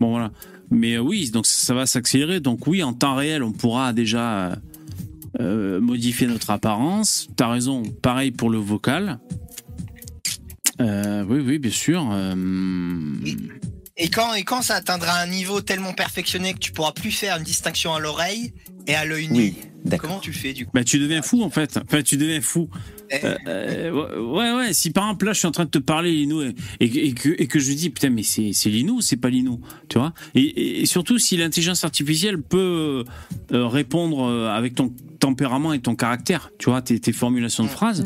Bon, voilà. Mais euh, oui, donc ça va s'accélérer. Donc oui, en temps réel, on pourra déjà euh, modifier notre apparence. T'as raison. Pareil pour le vocal. Euh, oui, oui, bien sûr. Et quand, et quand ça atteindra un niveau tellement perfectionné que tu pourras plus faire une distinction à l'oreille et à l'œil nu, Oui, comment tu fais du coup bah, tu deviens fou en fait. Enfin, tu deviens fou. Eh, Euh, euh, ouais, ouais. Si par exemple là, je suis en train de te parler Lino et, et, et que, et que je dis putain, mais c'est c'est Lino, ou c'est pas Lino, tu vois? Et, surtout si l'intelligence artificielle peut euh, répondre avec ton tempérament et ton caractère, tu vois, tes, tes formulations de phrases.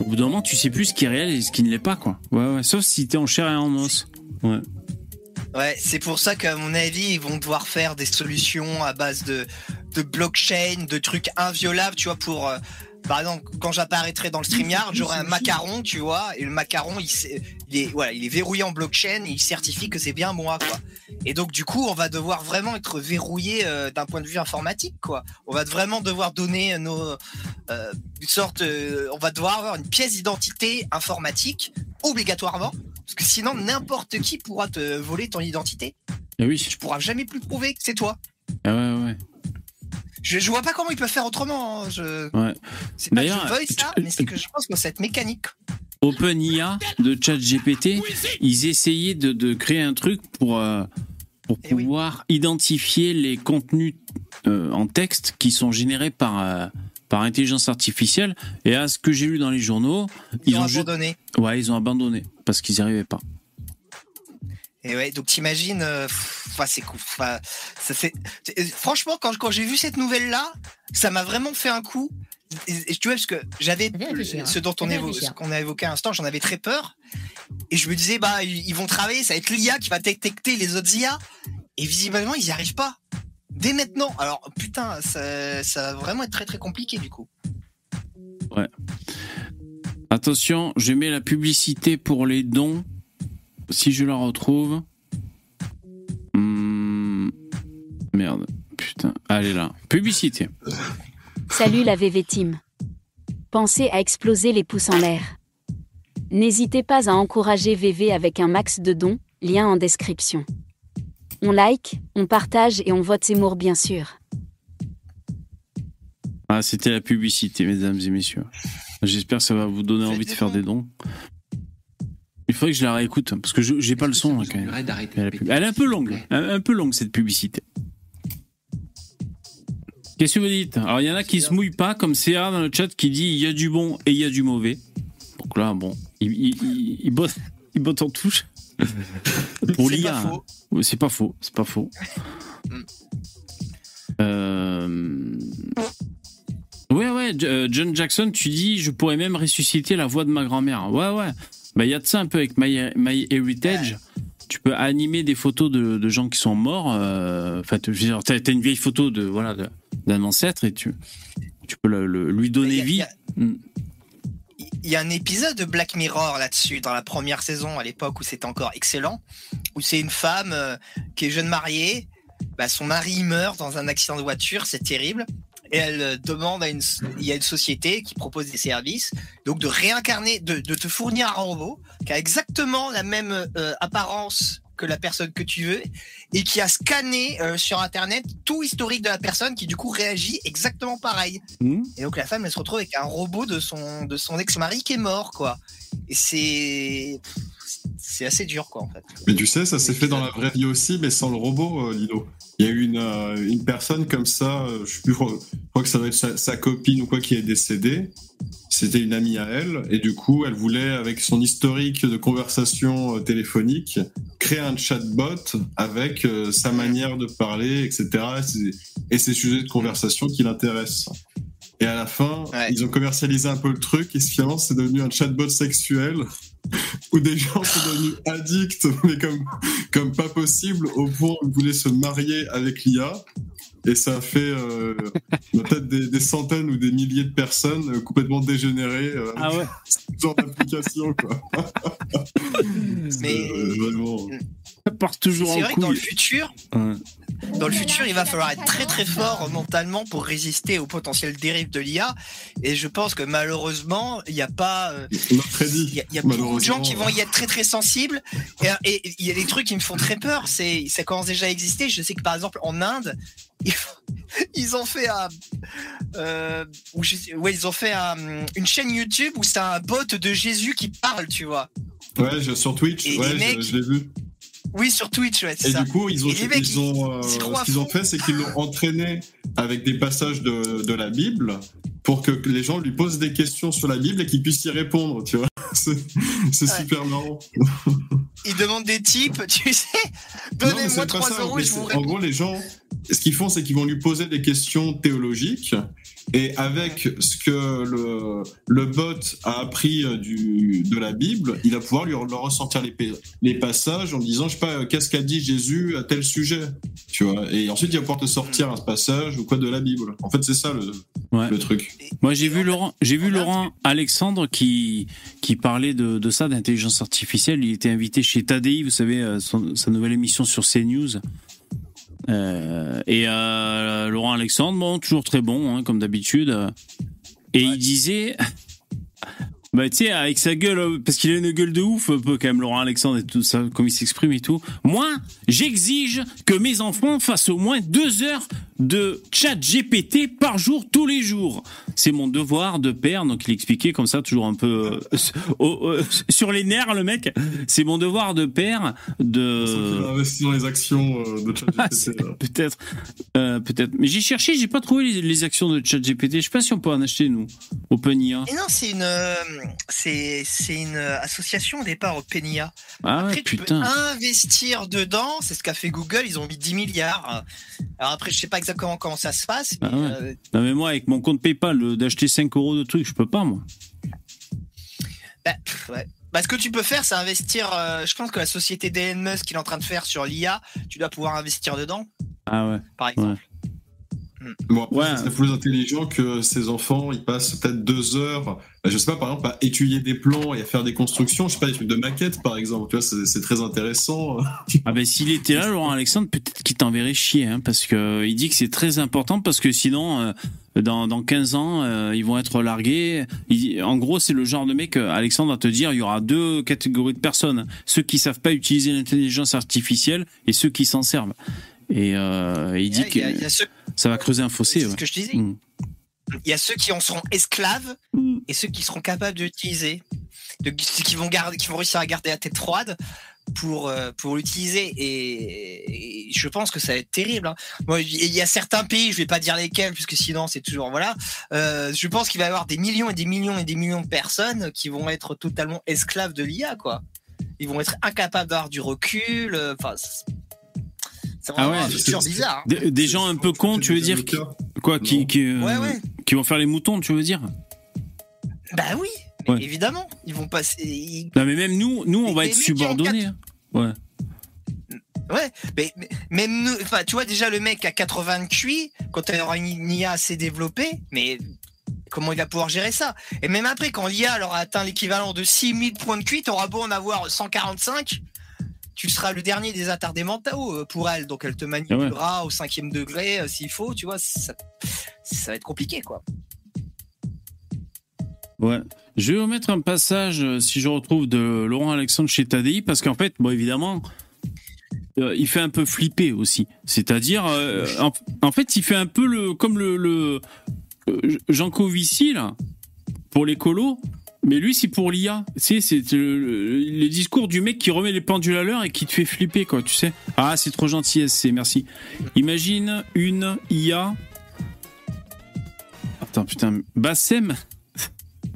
Au bout d'un moment, tu sais plus ce qui est réel et ce qui ne l'est pas, quoi. Ouais, ouais. Sauf si t'es en chair et en os. Ouais. Ouais, c'est pour ça qu'à mon avis, ils vont devoir faire des solutions à base de, de blockchain, de trucs inviolables, tu vois, pour... euh, par exemple, quand j'apparaîtrai dans le StreamYard, j'aurai un macaron, tu vois, et le macaron, il, est, voilà, il est verrouillé en blockchain et il certifie que c'est bien moi, quoi. Et donc, du coup, on va devoir vraiment être verrouillé euh, d'un point de vue informatique, quoi. On va vraiment devoir donner nos... euh, une sorte... euh, on va devoir avoir une pièce d'identité informatique, obligatoirement, parce que sinon, n'importe qui pourra te voler ton identité. Et oui. Tu pourras jamais plus prouver que c'est toi. Ah ouais, ouais. Je, je vois pas comment ils peuvent faire autrement. hein. Je... Ouais. C'est pas que je veuille ça, mais c'est que je pense que cette mécanique. OpenIA de ChatGPT, ils essayaient de, de créer un truc pour, euh, pour Eh oui. pouvoir identifier les contenus euh, en texte qui sont générés par, euh, par intelligence artificielle. Et à ce que j'ai lu dans les journaux, Ils, ils ont ont, juste- abandonné. ouais, ils ont abandonné parce qu'ils n'y arrivaient pas. Et ouais, donc t'imagines, euh, c'est cool. Ça Franchement, quand, quand j'ai vu cette nouvelle là, ça m'a vraiment fait un coup. Et, et tu vois, parce que j'avais hein. ce dont on évo- ce qu'on a évoqué à l'instant, j'en avais très peur. Et je me disais, bah, ils ils vont travailler, ça va être l'IA qui va détecter les autres IA. Et visiblement, ils n'y arrivent pas. Dès maintenant. Alors, putain, ça, ça va vraiment être très très compliqué du coup. Attention, je mets la publicité pour les dons. Si je la retrouve. Hmm, Merde. Putain. Allez là. Publicité. Salut la VV Team. Pensez à exploser les pouces en l'air. N'hésitez pas à encourager VV avec un max de dons, lien en description. On like, on partage et on vote Zemmour bien sûr. Ah, c'était la publicité, mesdames et messieurs. J'espère que ça va vous donner envie de faire des dons. Il faudrait que je la réécoute, parce que je- j'ai pas le son, là, quand même. Elle est, elle est un peu longue, un, un peu longue, cette publicité. Qu'est-ce que vous dites? Alors, il y en a qui se mouillent pas, comme CA dans le chat qui dit il y a du bon et il y a du mauvais. Donc là, bon, il, il, il, il botte, il botte en touche. Pour l'IA. hein. C'est pas faux, c'est pas faux. Mm. Euh... Ouais, ouais, euh, John Jackson, tu dis, je pourrais même ressusciter la voix de ma grand-mère. Ouais, ouais. Bah, il y a de ça un peu avec My, My Heritage. Tu peux animer des photos de, de gens qui sont morts. euh, Enfin, t'as t'as une vieille photo de voilà d'un ancêtre et tu, tu peux le- le- lui donner a- vie. il y a- Mm. Il y a un épisode de Black Mirror là-dessus, dans la première saison, à l'époque où c'était encore excellent, où c'est une femme euh, qui est jeune mariée, bah, son mari meurt dans un accident de voiture, c'est terrible, et elle euh, demande à une, il y a une société qui propose des services, donc de réincarner, de, de te fournir un robot qui a exactement la même euh, apparence que la personne que tu veux et qui a scanné euh, sur internet tout historique de la personne qui du coup réagit exactement pareil. Hmm. Et donc la femme elle se retrouve avec un robot de son de son ex-mari qui est mort quoi. Et c'est c'est assez dur quoi en fait. Mais tu sais, ça s'est fait dans la vraie vie aussi, mais sans le robot, euh, Lilo. Il y a eu une, euh, une personne comme ça, euh, je sais plus, je crois, que ça doit être sa, sa copine ou quoi qui est décédée. C'était une amie à elle, et du coup, elle voulait, avec son historique de conversation téléphonique, créer un chatbot avec euh, sa manière de parler, etc. et ses- et ses sujets de conversation qui l'intéressent. Et à la fin, Ouais. ils ont commercialisé un peu le truc, et finalement, c'est devenu un chatbot sexuel où des gens sont devenus addicts, mais comme, comme pas possible, au point où ils voulaient se marier avec l'IA. Et ça a fait euh, peut-être des, des centaines ou des milliers de personnes euh, complètement dégénérées euh, Ah ouais. ce genre d'application, quoi. Mais- Euh, vraiment. Ça part toujours C'est en vrai que dans le couille. futur, Ouais. Dans le futur, il va falloir être très très fort mentalement pour résister aux potentielles dérives de l'IA. Et je pense que malheureusement, il n'y a pas. euh. Il y a, il y a beaucoup de gens qui vont y être très très sensibles. Et il y a des trucs qui me font très peur. C'est ça commence déjà à exister. Je sais que par exemple en Inde, ils, ont fait un, euh, ouais, ils ont fait un- une chaîne YouTube où c'est un bot de Jésus qui parle, tu vois. Ouais, sur Twitch, Et ouais, les je- mecs- je, l'ai vu. Oui, sur Twitch, ouais, c'est Et ça. du coup, ils ont, mecs, ils ont, euh, ils- ce qu'ils ont fait, c'est qu'ils l'ont entraîné avec des passages de, de la Bible pour que les gens lui posent des questions sur la Bible et qu'ils puissent y répondre, tu vois. C'est c'est Ouais. super marrant. Ils demandent des types, tu sais. Donnez-moi c'est pas 3 ça, euros je vous En gros, les gens, ce qu'ils font, c'est qu'ils vont lui poser des questions théologiques et avec ce que le, le bot a appris euh, du, de la Bible, il va pouvoir lui leur ressortir les, pa- les passages en disant, je sais pas, euh, qu'est-ce qu'a dit Jésus à tel sujet, tu vois. Et ensuite, il va pouvoir te sortir un passage ou quoi de la Bible. En fait, c'est ça le, Ouais. le truc. Moi, j'ai vu Laurent, j'ai vu Laurent Alexandre qui qui parlait de, de ça, d'intelligence artificielle. Il était invité chez Tadei, vous savez, euh, son- sa nouvelle émission sur CNews. Euh, et euh, Laurent Alexandre, bon, toujours très bon, hein, comme d'habitude. Et il disait, bah tu sais, avec sa gueule, euh, parce qu'il a une gueule de ouf, un peu quand même, Laurent Alexandre et tout ça, comme il s'exprime et tout. Moi, j'exige que mes enfants fassent au moins deux heures de chat GPT par jour, tous les jours. C'est mon devoir de père, donc il expliquait comme ça, toujours un peu euh, au- sur les nerfs, le mec. C'est mon devoir de père de. a investi dans les actions euh, de Euh. Ah, ChatGPT. c'est- là. peut-être, euh, peut-être. Mais j'ai cherché, j'ai pas trouvé les, les actions de ChatGPT. Je sais pas si on peut en acheter nous. OpenIA. Et non, c'est une, euh, c'est, c'est une euh, association au départ, OpenIA. Ah Après, ouais, tu putain. peux investir dedans. C'est ce qu'a fait Google. Ils ont mis 10 milliards. Alors après, je sais pas exactement comment ça se passe. Mais, Ah ouais. euh, Non mais moi, avec mon compte PayPal, le- d'acheter 5 euros de trucs, je peux pas moi. bah, ouais. Bah, ce que tu peux faire, c'est investir. euh, je pense que la société d'Elon Musk qu'il est en train de faire sur l'IA, tu dois pouvoir investir dedans, Ah ouais. par exemple. Bon, après, Ouais. serait plus intelligent que ces enfants, ils passent peut-être deux heures, bah, je sais pas, par exemple, à étudier des plans et à faire des constructions, je sais pas, des trucs de maquettes, par exemple, tu vois, c'est c'est très intéressant. Ah ben s'il était là, Laurent Alexandre, peut-être qu'il t'enverrait chier, hein, parce que euh, il dit que c'est très important, parce que sinon, euh, dans, dans 15 ans, euh, ils vont être largués. Il en gros, c'est le genre de mec, Alexandre va te dire, il y aura deux catégories de personnes. Ceux qui savent pas utiliser l'intelligence artificielle et ceux qui s'en servent. Et euh, il dit que a ceux, ça va creuser un fossé. c'est ouais. ce que je disais. Mm. Il y a ceux qui en seront esclaves Mm. et ceux qui seront capables d'utiliser, de, qui vont garder, qui vont réussir à garder la tête froide pour euh, pour l'utiliser et, et je pense que ça va être terrible. hein. Moi, il y a certains pays, je vais pas dire lesquels puisque sinon c'est toujours voilà. Euh, je pense qu'il va y avoir des millions et des millions et des millions de personnes qui vont être totalement esclaves de l'IA quoi. Ils vont être incapables d'avoir du recul. Enfin, Ah vraiment ouais, un bizarre. hein. Des, des gens un peu cons, tu veux dire, qui, quoi, qui, Non. qui, euh, Ouais, ouais. qui vont faire les moutons, tu veux dire Bah oui, mais Ouais. évidemment, ils vont passer. ils- Non mais même nous, nous on va être subordonnés. quatre- hein. Ouais. Ouais, mais, mais- même nous, enfin, tu vois déjà le mec à 80 QI, quand il aura une IA assez développée, mais comment il va pouvoir gérer ça? Et même après, quand l'IA aura atteint l'équivalent de 6000 points de QI, t'auras beau en avoir 145, tu seras le dernier des attardés mentaux euh, pour elle, donc elle te manipulera au cinquième degré euh, s'il faut, tu vois, ça, ça va être compliqué quoi. Ouais. Je vais vous mettre un passage, euh, si je retrouve, de Laurent Alexandre chez Tadei, parce qu'en fait, bon, évidemment, euh, il fait un peu flipper aussi. C'est-à-dire, euh, en, en fait, il fait un peu le comme le, le Jean Covici là pour les colos. Mais lui, c'est pour l'IA. C'est le, le- discours du mec qui remet les pendules à l'heure et qui te fait flipper, quoi, tu sais. Ah, c'est trop gentil, SC, merci. Imagine une IA. Attends, putain, Bassem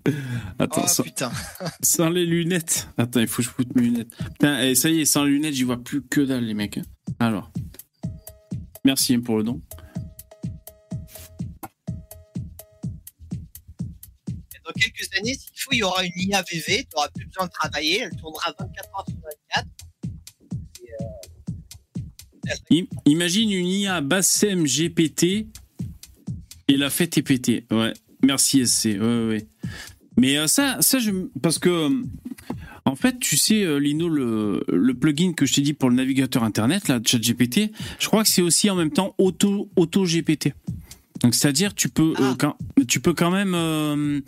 Attends, Oh sans, putain. sans les lunettes. Attends, il faut que je foute mes lunettes. Putain, eh, ça y est, sans les lunettes, j'y vois plus que dalle, les mecs. Alors. Merci hein, pour le don. Dans quelques années, s'il faut, il y aura une IA VV, tu n'auras plus besoin de travailler, elle tournera 24 heures sur 24. I- Imagine une IA Bassem GPT et la fête est. Ouais. Merci SC. Ouais, ouais. Mais euh, ça, ça parce que euh, en fait, tu sais, euh, Lino, le, plugin que je t'ai dit pour le navigateur internet, là, ChatGPT, je crois que c'est aussi en même temps auto, auto GPT. Donc c'est-à-dire tu peux euh, quand, tu peux quand même euh,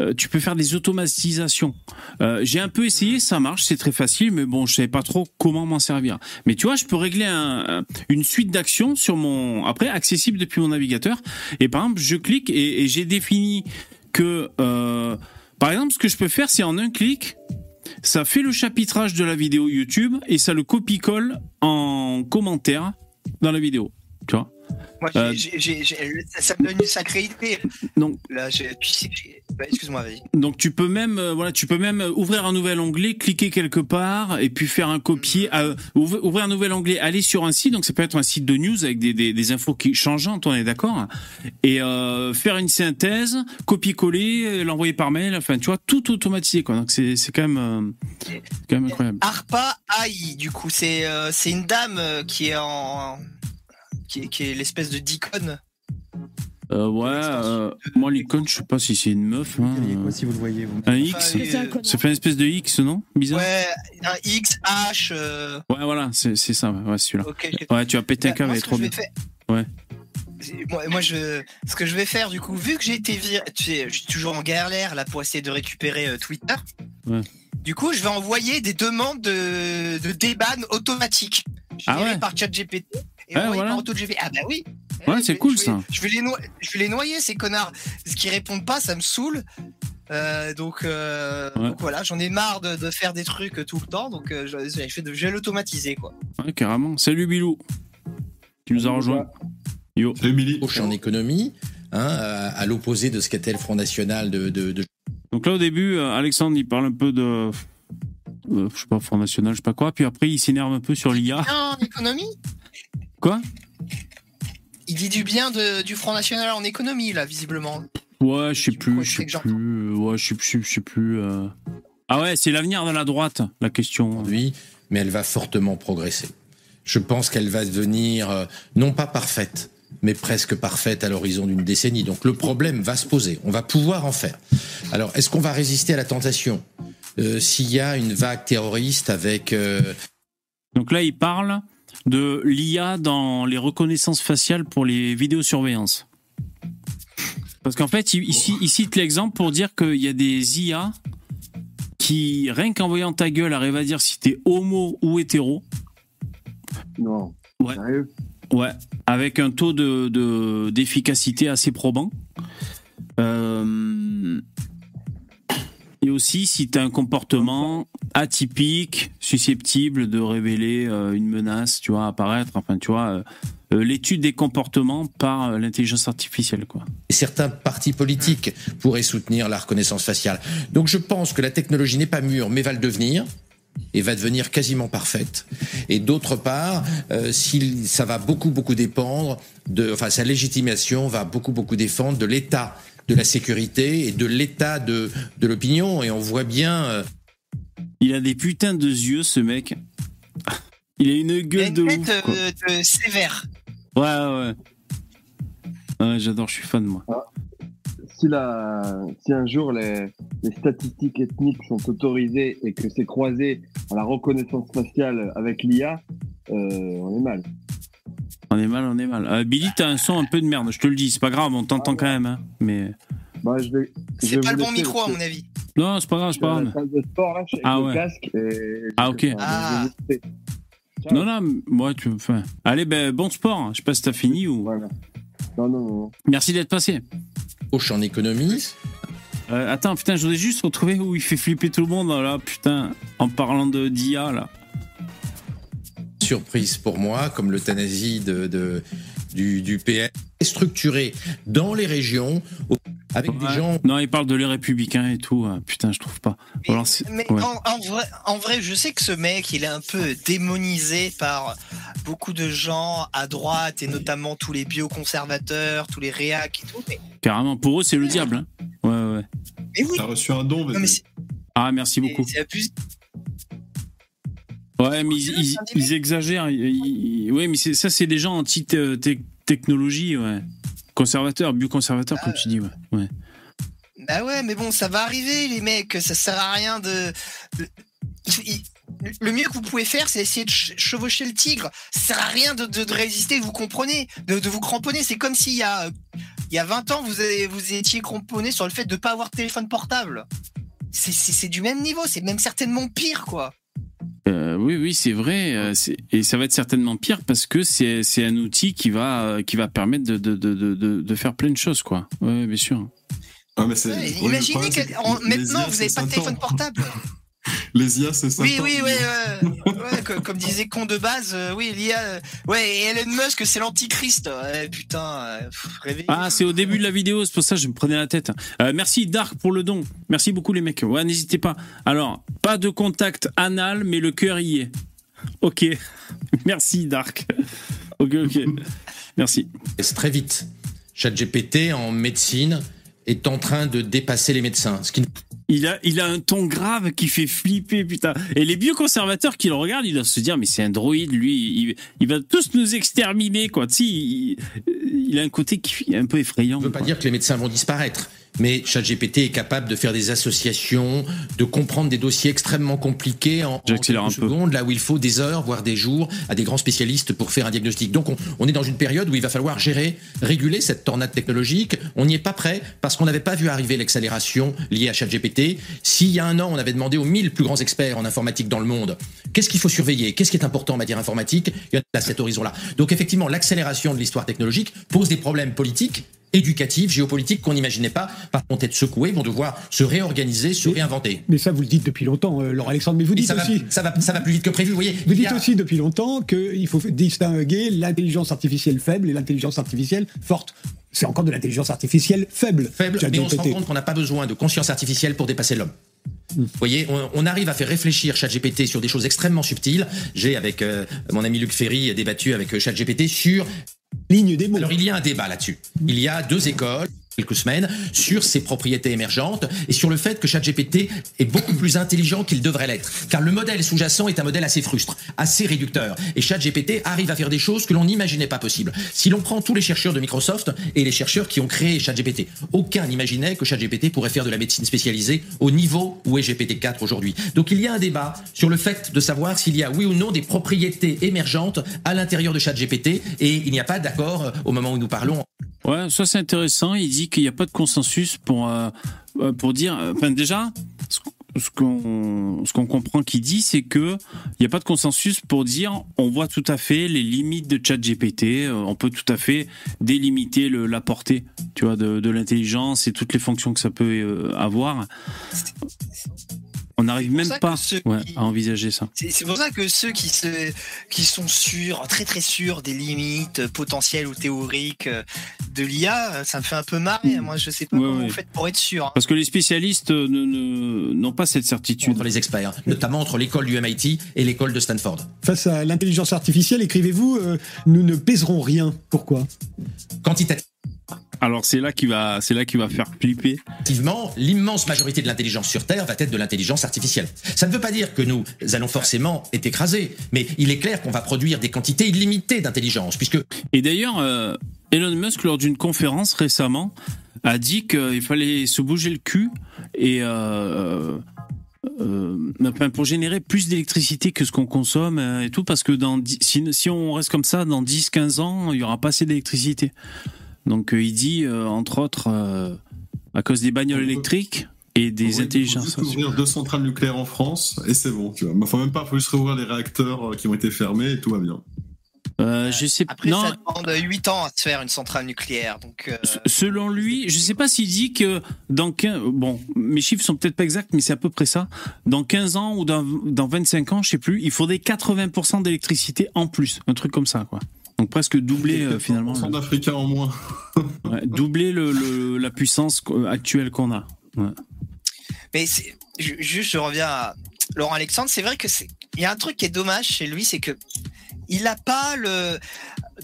euh, tu peux faire des automatisations. Euh, j'ai un peu essayé, ça marche, c'est très facile, mais bon, je savais pas trop comment m'en servir. Mais tu vois, je peux régler un- un- une suite d'actions sur mon après accessible depuis mon navigateur. Et par exemple, je clique et, et j'ai défini que euh, par exemple, ce que je peux faire, c'est en un clic, ça fait le chapitrage de la vidéo YouTube et ça le copie-colle en commentaire dans la vidéo. Tu vois? Moi, Euh, ça, ça me donne une sacrée idée. Donc, Là, tu sais bah, Excuse-moi, vas-y. Donc tu peux même euh, voilà tu peux même euh, ouvrir un nouvel onglet, cliquer quelque part et puis faire un copier, euh, ouv- ouvrir un nouvel onglet, aller sur un site donc ça peut être un site de news avec des, des, des infos qui changeantes on est d'accord et faire une synthèse, copier-coller, l'envoyer par mail, enfin tu vois tout automatisé quoi donc c'est c'est quand même quand même incroyable. Arpa AI, du coup, c'est c'est une dame qui est en. Qui est, qui est l'espèce de d'icône. Euh, ouais euh, moi l'icône je sais pas si c'est une meuf hein, si vous le voyez. Vous. un X, Enfin, euh, ça fait une espèce de X non? Bizarre. Ouais, un X, H. euh, Ouais, voilà c'est c'est ça ouais, celui-là. Ouais tu as pété un Bah, câble elle est trop bien. faire- Ouais. Moi, moi, je, ce que je vais faire, du coup, vu que j'ai été viré, tu sais, je suis toujours en galère là pour essayer de récupérer euh, Twitter. Ouais. Du coup, je vais envoyer des demandes de, de déban automatiques. Ah ouais? par ChatGPT et Ouais, envoyées voilà. Ah bah oui. Ouais, Eh, c'est je- cool, je vais- ça. Je vais, les no- je vais les noyer ces connards. Ce qui répondent pas, ça me saoule. Euh, donc, euh, Ouais. donc voilà, j'en ai marre de, de faire des trucs euh, tout le temps, donc euh, je, je vais, je vais l'automatiser quoi. Ouais, carrément. Salut Bilou. Tu nous as rejoint. Yo. Salut Billy. en économie, hein, à, à l'opposé de ce qu'était le Front National de, de, de Donc là, au début, Alexandre, il parle un peu de. euh, je sais pas, Front National, je sais pas quoi. Puis après, il s'énerve un peu sur l'IA. En économie? Quoi? Il dit du bien de- du Front National en économie, là, visiblement. Ouais, je sais plus, je sais plus. Ouais, je sais plus, je sais plus. euh. Ah ouais, c'est l'avenir de la droite, la question. aujourd'hui, mais elle va fortement progresser. Je pense qu'elle va devenir euh, non pas parfaite, mais presque parfaite à l'horizon d'une décennie. Donc le problème va se poser. On va pouvoir en faire. Alors, est-ce qu'on va résister à la tentation Euh, S'il y a une vague terroriste avec euh, Donc là, il parle de l'IA dans les reconnaissances faciales pour les vidéosurveillances. Parce qu'en fait, il, il cite- il cite l'exemple pour dire qu'il y a des IA qui, rien qu'en voyant ta gueule, arrivent à dire si t'es homo ou hétéro. Non. Ouais. Sérieux? Ouais, avec un taux de de- d'efficacité assez probant. Euh, et aussi si tu as un comportement atypique, susceptible de révéler euh, une menace, tu vois, apparaître, enfin, tu vois, euh, euh, l'étude des comportements par l'intelligence artificielle, quoi. certains partis politiques pourraient soutenir la reconnaissance faciale. Donc je pense que la technologie n'est pas mûre, mais va le devenir et va devenir quasiment parfaite. Et d'autre part, s'il- ça va beaucoup beaucoup dépendre de, enfin sa légitimation va beaucoup beaucoup dépendre de l'état de la sécurité et de l'état de de l'opinion. Et on voit bien. euh, Il a des putains de yeux, ce mec. Il a une gueule une de ouf, quoi. euh, de sévère. Ouais, ouais. Ouais, j'adore, je suis fan, moi. si, la, si un jour les, les statistiques ethniques sont autorisées et que c'est croisé à la reconnaissance faciale avec l'IA, euh, on est mal. On est mal, on est mal. Euh, Billy, t'as un son un peu de merde, je te le dis, c'est pas grave, on t'entend quand même, hein. Mais. Bah, je vais, je C'est vais pas le bon micro, à mon avis. Non, c'est pas grave, c'est je suis pas grave. salle de sport, là, je suis avec Ah ouais. casque et- Ah, ok. Ah. je. Non, non, moi, tu. Enfin, allez, ben, bon sport. hein. Je sais pas si t'as fini ou. Voilà. Non, non, non. Merci d'être passé. Gauche en économie. Euh, attends, putain, je voudrais juste retrouver où il fait flipper tout le monde, là, putain, en parlant de d'IA, là. Surprise pour moi, comme l'euthanasie de, de- du, du PS, structuré dans les régions, avec des gens Non, il parle de les républicains et tout. hein. Putain, je trouve pas. Ou alors c'est- Mais ouais. en, en vrai, en vrai, je sais que ce mec, il est un peu démonisé par beaucoup de gens à droite et notamment tous les bioconservateurs, tous les réacs et tout. Mais, Carrément, pour eux, c'est le diable. hein. Ouais, ouais. mais oui, T'as reçu un don, non, mais Ah, merci beaucoup. c'est abusé. Ouais, mais ils, ils- ils exagèrent. Ils- ouais, mais ça, c'est des gens anti-technologie, ouais. Conservateurs, bioconservateurs, comme tu dis, ouais. ouais. Bah ouais, mais bon, ça va arriver, les mecs. Ça sert à rien de. Le mieux que vous pouvez faire, c'est essayer de ch- chevaucher le tigre. Ça sert à rien de, de- de résister, vous comprenez, de, de vous cramponner. C'est comme s'il y a, euh, il y a 20 ans, vous, avez- vous étiez cramponné sur le fait de ne pas avoir de téléphone portable. C'est du même niveau, c'est même certainement pire, quoi. Euh, oui, oui, c'est vrai. euh, et ça va être certainement pire parce que c'est c'est un outil qui va, qui va permettre de, de, de, de, de- de faire plein de choses, quoi. Ouais, bien sûr. Ah, mais imaginez que maintenant, vous n'avez pas de téléphone portable. Les IA, c'est ça. Oui, oui, oui, ouais, comme, disait Con de base, euh, oui, l'IA, euh, ouais, et Elon Musk, c'est l'antichrist. Putain, euh, Ah, c'est au début de la vidéo, c'est pour ça que je me prenais la tête. Euh, merci Dark pour le don. Merci beaucoup les mecs. Ouais, n'hésitez pas. Alors, pas de contact anal, mais le cœur y est. Ok. Merci Dark. Ok, ok. Merci. c'est très vite. ChatGPT en médecine est en train de dépasser les médecins. Ce qui Il a, il a un ton grave qui fait flipper, putain. Et les bioconservateurs qui le regardent, ils doivent se dire, mais c'est un droïde, lui, il, il va tous nous exterminer, quoi. Tu sais, il, il a un côté qui est un peu effrayant. ne veut pas dire que les médecins vont disparaître. Mais ChatGPT est capable de faire des associations, de comprendre des dossiers extrêmement compliqués en, en secondes, là où il faut des heures, voire des jours, à des grands spécialistes pour faire un diagnostic. Donc on, on est dans une période où il va falloir gérer, réguler cette tornade technologique. On n'y est pas prêt parce qu'on n'avait pas vu arriver l'accélération liée à ChatGPT. S'il y a un an, on avait demandé aux 1000 plus grands experts en informatique dans le monde, qu'est-ce qu'il faut surveiller, qu'est-ce qui est important en matière informatique, il y a à cet horizon-là. Donc effectivement, l'accélération de l'histoire technologique pose des problèmes politiques éducatifs, géopolitiques qu'on n'imaginait pas, qu'on être secoués, vont devoir se réorganiser, se réinventer. Mais ça, vous le dites depuis longtemps, euh, Laurent Alexandre. Mais vous dites ça va, aussi. ça, va, ça va plus vite que prévu, vous voyez. Vous dites a- aussi depuis longtemps qu'il faut distinguer l'intelligence artificielle faible et l'intelligence artificielle forte. C'est encore de l'intelligence artificielle faible. faible, mais on se rend compte qu'on n'a pas besoin de conscience artificielle pour dépasser l'homme. Vous voyez, on, on arrive à faire réfléchir ChatGPT sur des choses extrêmement subtiles. J'ai, avec euh, mon ami Luc Ferry, débattu avec euh, ChatGPT sur... Ligne des mots. Alors, il y a un débat là-dessus. Il y a deux écoles quelques semaines sur ses propriétés émergentes et sur le fait que ChatGPT est beaucoup plus intelligent qu'il devrait l'être. Car le modèle sous-jacent est un modèle assez frustre, assez réducteur. Et ChatGPT arrive à faire des choses que l'on n'imaginait pas possibles. Si l'on prend tous les chercheurs de Microsoft et les chercheurs qui ont créé ChatGPT, aucun n'imaginait que ChatGPT pourrait faire de la médecine spécialisée au niveau où est GPT-4 aujourd'hui. Donc il y a un débat sur le fait de savoir s'il y a oui ou non des propriétés émergentes à l'intérieur de ChatGPT et il n'y a pas d'accord au moment où nous parlons Ouais, ça c'est intéressant. Il dit qu'il n'y a pas de consensus pour, euh, euh, pour dire. euh, Enfin, déjà, ce qu'on ce comprend qu'il dit, c'est que il n'y a pas de consensus pour dire on voit tout à fait les limites de ChatGPT. On peut tout à fait délimiter le, la portée, tu vois, de, de l'intelligence et toutes les fonctions que ça peut avoir. On n'arrive même pas ceux ouais, qui- à envisager ça. C'est pour ça que ceux qui, se, qui sont sûrs, très très sûrs des limites potentielles ou théoriques euh, de l'IA, euh, ça me fait un peu marrer. Moi, je sais pas Ouais, comment ouais. vous faites pour être sûr. hein. Parce que les spécialistes euh, ne- ne- n'ont pas cette certitude. entre les experts, notamment entre l'école du MIT et l'école de Stanford. Face à l'intelligence artificielle, écrivez-vous, euh, nous ne pèserons rien. Pourquoi? Quantitativement, Alors c'est là qu'il va, c'est là qu'il va faire flipper. l'immense majorité de l'intelligence sur Terre va être de l'intelligence artificielle. Ça ne veut pas dire que nous allons forcément être écrasés, mais il est clair qu'on va produire des quantités illimitées d'intelligence, puisque Et d'ailleurs, euh, Elon Musk, lors d'une conférence récemment, a dit qu'il fallait se bouger le cul et euh, euh, pour générer plus d'électricité que ce qu'on consomme et tout, parce que dans si, si on reste comme ça, dans 10-15 ans, il y aura pas assez d'électricité. Donc euh, il dit, euh, entre autres, euh, à cause des bagnoles électriques, et des Ouais, Il faut intelligences. juste ouvrir deux centrales nucléaires en France et c'est bon, tu vois. Il faut même pas, faut juste rouvrir les réacteurs qui ont été fermés et tout va bien. Euh, je sais Après, non, ça demande 8 ans à se faire une centrale nucléaire. Donc, euh, Selon lui, je sais pas s'il dit que dans 15, bon, mes chiffres sont peut-être pas exacts, mais c'est à peu près ça. Dans 15 ans ou dans, dans 25 ans, je sais plus, il faudrait 80% d'électricité en plus, un truc comme ça, quoi. Donc presque doubler euh, finalement, 100 le- d'Africains en moins. ouais, doubler le, le- la puissance actuelle qu'on a. Ouais. Mais juste, je reviens à Laurent Alexandre. C'est vrai que c'est. Il y a un truc qui est dommage chez lui, c'est que il a pas le.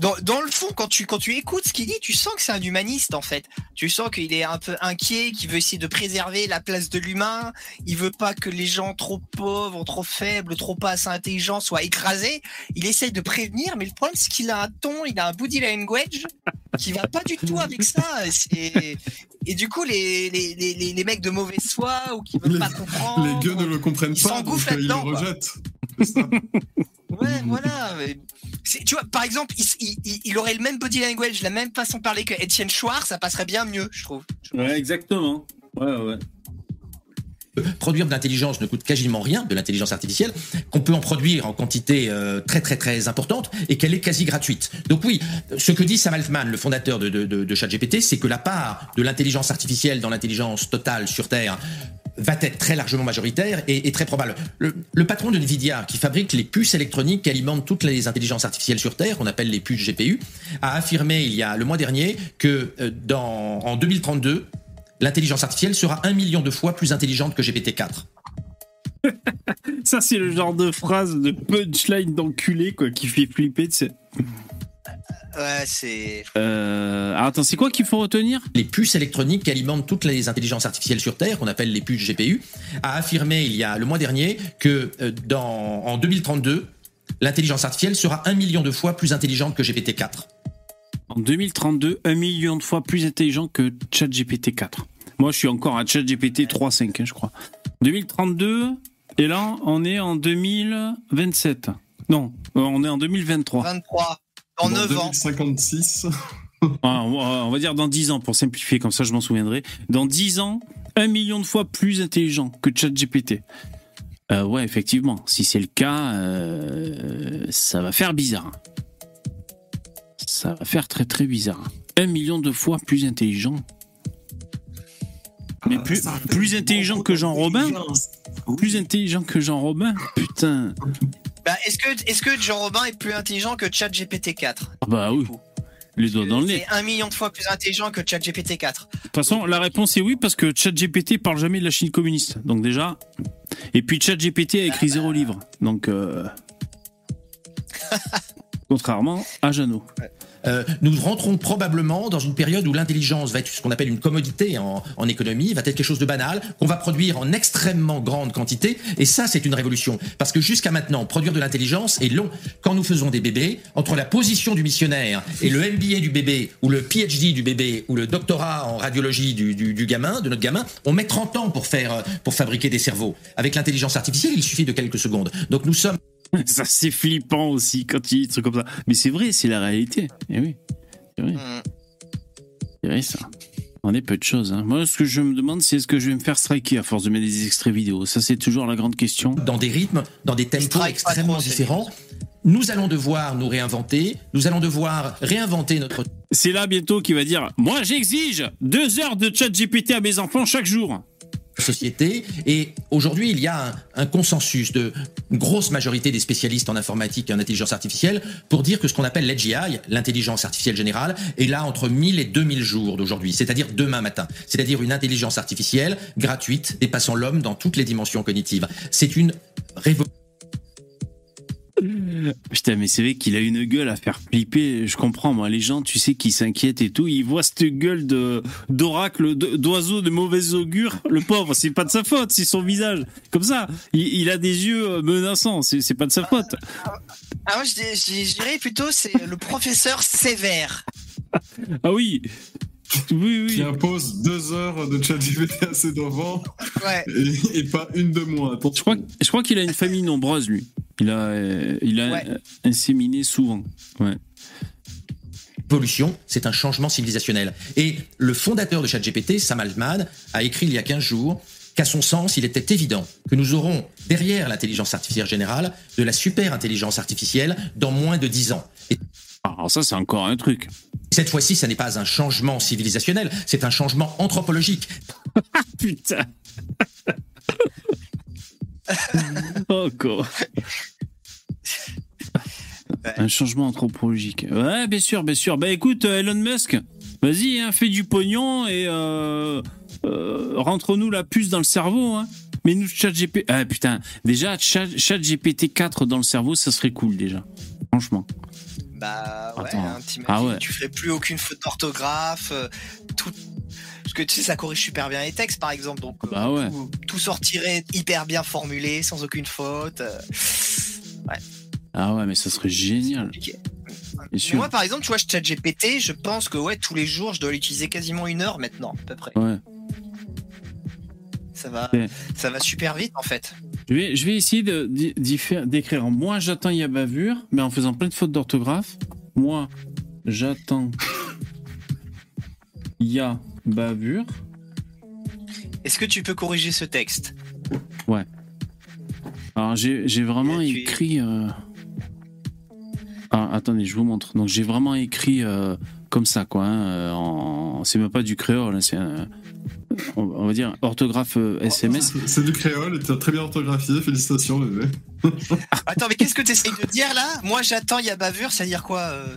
Dans, dans le fond, quand tu, quand tu écoutes ce qu'il dit, tu sens que c'est un humaniste en fait. Tu sens qu'il est un peu inquiet, qu'il veut essayer de préserver la place de l'humain. Il veut pas que les gens trop pauvres, trop faibles, trop pas assez intelligents soient écrasés. Il essaye de prévenir, mais le problème c'est qu'il a un ton, il a un body language qui va pas du tout avec ça. Et du coup, les, les, les, les- mecs de mauvaise foi ou qui veulent pas comprendre. Les gueux ne le comprennent pas, le là-dedans, quoi. rejettent. Ouais, voilà. mais Tu vois, par exemple, il, il- il- il aurait le même body language, la même façon de parler que Etienne Chouard, ça passerait bien mieux, je trouve. Ouais, exactement. Ouais, ouais. Produire de l'intelligence ne coûte quasiment rien, de l'intelligence artificielle, qu'on peut en produire en quantité euh, très très très importante et qu'elle est quasi gratuite. Donc oui, ce que dit Sam Altman, le fondateur de, de, de, de ChatGPT, c'est que la part de l'intelligence artificielle dans l'intelligence totale sur Terre va être très largement majoritaire et, très probable. Le, patron de Nvidia, qui fabrique les puces électroniques qui alimentent toutes les intelligences artificielles sur Terre, qu'on appelle les puces GPU, a affirmé il y a le mois dernier que euh, dans, en 2032, l'intelligence artificielle sera un million de fois plus intelligente que GPT-4. Ça, c'est le genre de phrase de punchline d'enculé, qui fait flipper. Ouais, c'est. Euh, alors, attends, c'est quoi qu'il faut retenir? Les puces électroniques qui alimentent toutes les intelligences artificielles sur Terre, qu'on appelle les puces GPU, a affirmé il y a le mois dernier que euh, dans, en 2032, l'intelligence artificielle sera un million de fois plus intelligente que GPT-4. En 2032, un million de fois plus intelligent que ChatGPT 4. Moi, je suis encore à ChatGPT 3.5, hein, je crois. 2032, et là, on est en 2027. Non, on est en 2023. 23. Dans 9 ans. 2056. Ah, on va- on va dire dans 10 ans, pour simplifier, comme ça je m'en souviendrai. Dans 10 ans, un million de fois plus intelligent que ChatGPT. Euh, ouais, effectivement, si c'est le cas, euh, ça va faire bizarre. Ça va faire très très bizarre. Un million de fois plus intelligent. Mais plus, plus intelligent que Jean Robin Plus intelligent que Jean Robin Putain. Bah, est-ce que, est-ce que Jean Robin est plus intelligent que ChatGPT 4 Ah Bah oui. Les doigts dans le nez. C'est un million de fois plus intelligent que ChatGPT 4. De toute façon, la réponse est oui, parce que ChatGPT parle jamais de la Chine communiste. Donc déjà. Et puis ChatGPT a écrit zéro livre. Donc. euh, Contrairement à Jeannot. Euh, nous rentrons probablement dans une période où l'intelligence va être ce qu'on appelle une commodité en, économie, va être quelque chose de banal, qu'on va produire en extrêmement grande quantité, et ça c'est une révolution. Parce que jusqu'à maintenant, produire de l'intelligence est long. Quand nous faisons des bébés, entre la position du missionnaire et le MBA du bébé, ou le PhD du bébé, ou le doctorat en radiologie du, du, du gamin, de notre gamin, on met 30 ans pour faire, pour fabriquer des cerveaux. Avec l'intelligence artificielle, il suffit de quelques secondes. Donc nous sommes Ça, c'est flippant aussi quand il dit des trucs comme ça. Mais c'est vrai, c'est la réalité. Et oui. C'est vrai. C'est vrai, ça. On est peu de choses. hein. Moi, ce que je me demande, c'est est-ce que je vais me faire striker à force de mettre des extraits vidéo? Ça, c'est toujours la grande question. dans des rythmes, dans des tempos extrêmement différents. Nous allons devoir nous réinventer, nous allons devoir réinventer notre C'est là bientôt qu'il va dire Moi, j'exige deux heures de chat GPT à mes enfants chaque jour. Société. Et aujourd'hui, il y a un, consensus de grosse majorité des spécialistes en informatique et en intelligence artificielle pour dire que ce qu'on appelle l'AGI, l'intelligence artificielle générale, est là entre 1000 et 2000 jours d'aujourd'hui, c'est-à-dire demain matin. C'est-à-dire une intelligence artificielle gratuite, dépassant l'homme dans toutes les dimensions cognitives. C'est une révolution. Putain, mais c'est vrai qu'il a une gueule à faire flipper. Je comprends, moi. Les gens, tu sais, qui s'inquiètent et tout, ils voient cette gueule de d'oracle, d'oiseau de mauvais augure. Le pauvre, c'est pas de sa faute, c'est son visage. Comme ça, il, il a des yeux euh, menaçants. C'est pas de sa faute. Ah, moi, je dirais plutôt c'est le professeur sévère. Ah oui. Oui, oui. Qui impose deux heures de ChatGPT à ses enfants Ouais. et, et pas une de moins. Attention. Je crois, je crois qu'il a une famille nombreuse, lui. Il a, euh, il a inséminé souvent. Ouais. Évolution, c'est un changement civilisationnel. Et le fondateur de ChatGPT, Sam Altman, a écrit il y a 15 jours qu'à son sens, il était évident que nous aurons, derrière l'intelligence artificielle générale, de la super intelligence artificielle dans moins de 10 ans. Et Alors ça, c'est encore un truc. Cette fois-ci, ça n'est pas un changement civilisationnel, c'est un changement anthropologique. Putain. Encore. Un changement anthropologique. Ouais, bien sûr, bien sûr. Bah écoute, euh, Elon Musk, vas-y, hein, fais du pognon et euh, euh, rentre-nous la puce dans le cerveau. Hein. Mets-nous ChatGPT. Ah putain, déjà, Chat- ChatGPT 4 dans le cerveau, ça serait cool déjà. Franchement. Bah ouais, hein, t'imagines, Ah ouais. tu ferais plus aucune faute d'orthographe, euh, tout. Parce que tu sais, ça corrige super bien les textes, par exemple, donc euh, Bah ouais. tout, tout sortirait hyper bien formulé, sans aucune faute. euh, ouais, Ah ouais, mais ça serait génial. Mais moi, par exemple, tu vois, ChatGPT, je pense que ouais, tous les jours, je dois l'utiliser quasiment une heure maintenant, à peu près. Ouais. Ça va, ça va super vite, en fait. Je vais, je vais essayer d'écrire. Moi, j'attends, y a bavure, mais en faisant plein de fautes d'orthographe. Moi, j'attends, y a bavure. Est-ce que tu peux corriger ce texte? Ouais. Alors, j'ai vraiment écrit. euh, Ah, attendez, je vous montre. Donc, j'ai vraiment écrit euh, comme ça, quoi. hein, euh, en... C'est même pas du créole, hein, c'est un- on on va dire orthographe euh, SMS. C'est du créole et t'as très bien orthographié, félicitations bébé. Attends, mais qu'est-ce que tu essayes de dire là? Moi, j'attends, il y a bavure, ça veut dire quoi euh?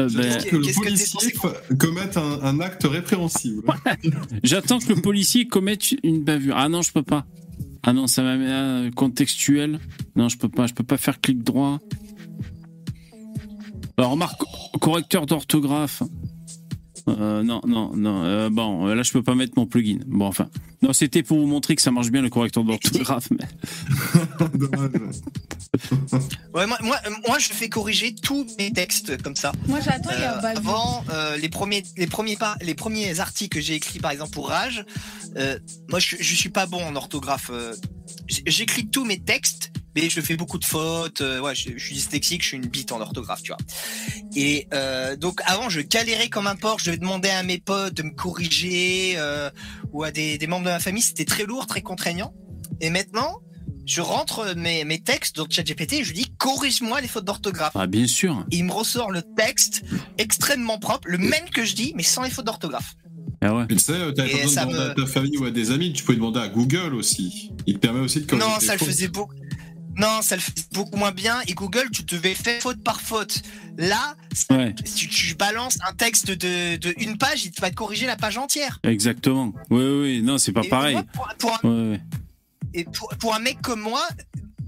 Euh, ben, Qu'est-ce Que le policier commette un, un acte répréhensible. J'attends que le policier commette une bavure. Ah non, je peux pas. Ah non, ça m'a mis un contextuel. Non, je peux pas. Je peux pas faire clic droit. Alors, remarque, correcteur d'orthographe. Euh, non, non, non. euh, bon, là, je peux pas mettre mon plugin. Bon, enfin. Non, c'était pour vous montrer que ça marche bien le correcteur d'orthographe. Mais... Dommage. Ouais, moi, moi, moi, je fais corriger tous mes textes comme ça. Moi j'attends, il y a Euh, avant, euh, les premiers, les premiers pas, les premiers articles que j'ai écrits, par exemple pour Rage, euh, moi, je, je suis pas bon en orthographe. J'écris tous mes textes, mais je fais beaucoup de fautes. ouais, je, je suis dyslexique, je suis une bite en orthographe, tu vois. Et euh, donc, avant, je galérais comme un porc. Je demandais à mes potes de me corriger euh, ou à des, des membres de ma famille. C'était très lourd, très contraignant. Et maintenant. Je rentre mes, mes textes dans ChatGPT et je lui dis corrige-moi les fautes d'orthographe. Ah, bien sûr. Et il me ressort le texte extrêmement propre, le même que je dis, mais sans les fautes d'orthographe. Ah ouais. Tu sais, t'as Et pas besoin ça de demander me- à ta famille ou à des amis, tu peux demander à Google aussi. Il te permet aussi de corriger Non, ça le fautes. faisait beaucoup. Non, ça le faisait beaucoup moins bien. Et Google, tu devais faire faute par faute. Là, Ouais, si tu balances un texte de, de une page, il va te corriger la page entière. exactement. Oui, oui. Non, c'est pas Et pareil. moi, pour, pour un, Ouais, ouais. et pour, pour un mec comme moi,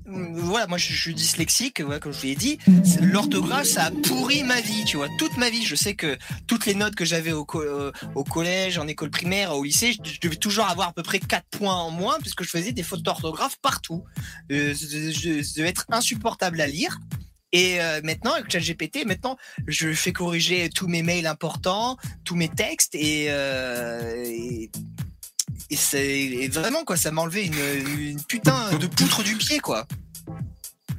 voilà, moi je, suis dyslexique, comme je vous l'ai dit. L'orthographe, ça a pourri ma vie, tu vois. Toute ma vie, je sais que toutes les notes que j'avais au, euh, collège, en école primaire, au lycée, je, devais toujours avoir à peu près 4 points en moins, puisque je faisais des fautes d'orthographe partout. Euh, je, être insupportable à lire. Et euh, maintenant, avec ChatGPT, maintenant, je fais corriger tous mes mails importants, tous mes textes, euh, et, et c'est et vraiment quoi, ça m'a enlevé une, une putain de poutre du pied quoi.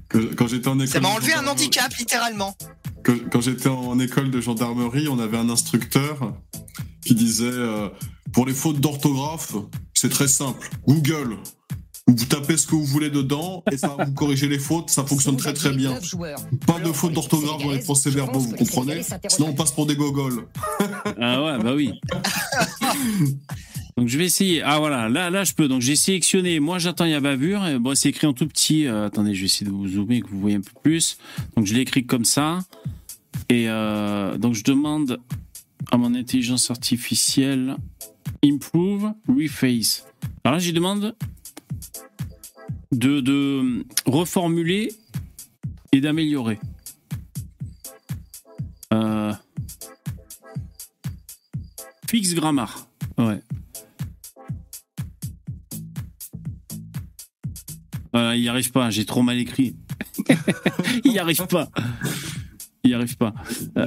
Que- Quand j'étais en école. Ça m'a enlevé un gendarmerie- handicap littéralement. que- quand j'étais en école de gendarmerie, on avait un instructeur qui disait euh, pour les fautes d'orthographe, c'est très simple. Google. Vous tapez ce que vous voulez dedans et ça va vous corriger les fautes, ça fonctionne très très bien. Pas de fautes d'orthographe dans les procès-verbaux, vous comprenez Sinon on passe pour des gogoles. Ah ouais, bah oui. Donc je vais essayer. Ah voilà, là, là je peux. Donc j'ai sélectionné. Moi j'attends il y a bavure. Bon, c'est écrit en tout petit. Euh, attendez, je vais essayer de vous zoomer que vous voyez un peu plus. Donc je l'ai écrit comme ça. Et euh, donc je demande à mon intelligence artificielle improve reface. Alors là je demande de, reformuler et d'améliorer. Euh, Fix Grammar. Ouais. Voilà, il n'y arrive pas, j'ai trop mal écrit. il n'y arrive pas. Il n'y arrive pas. La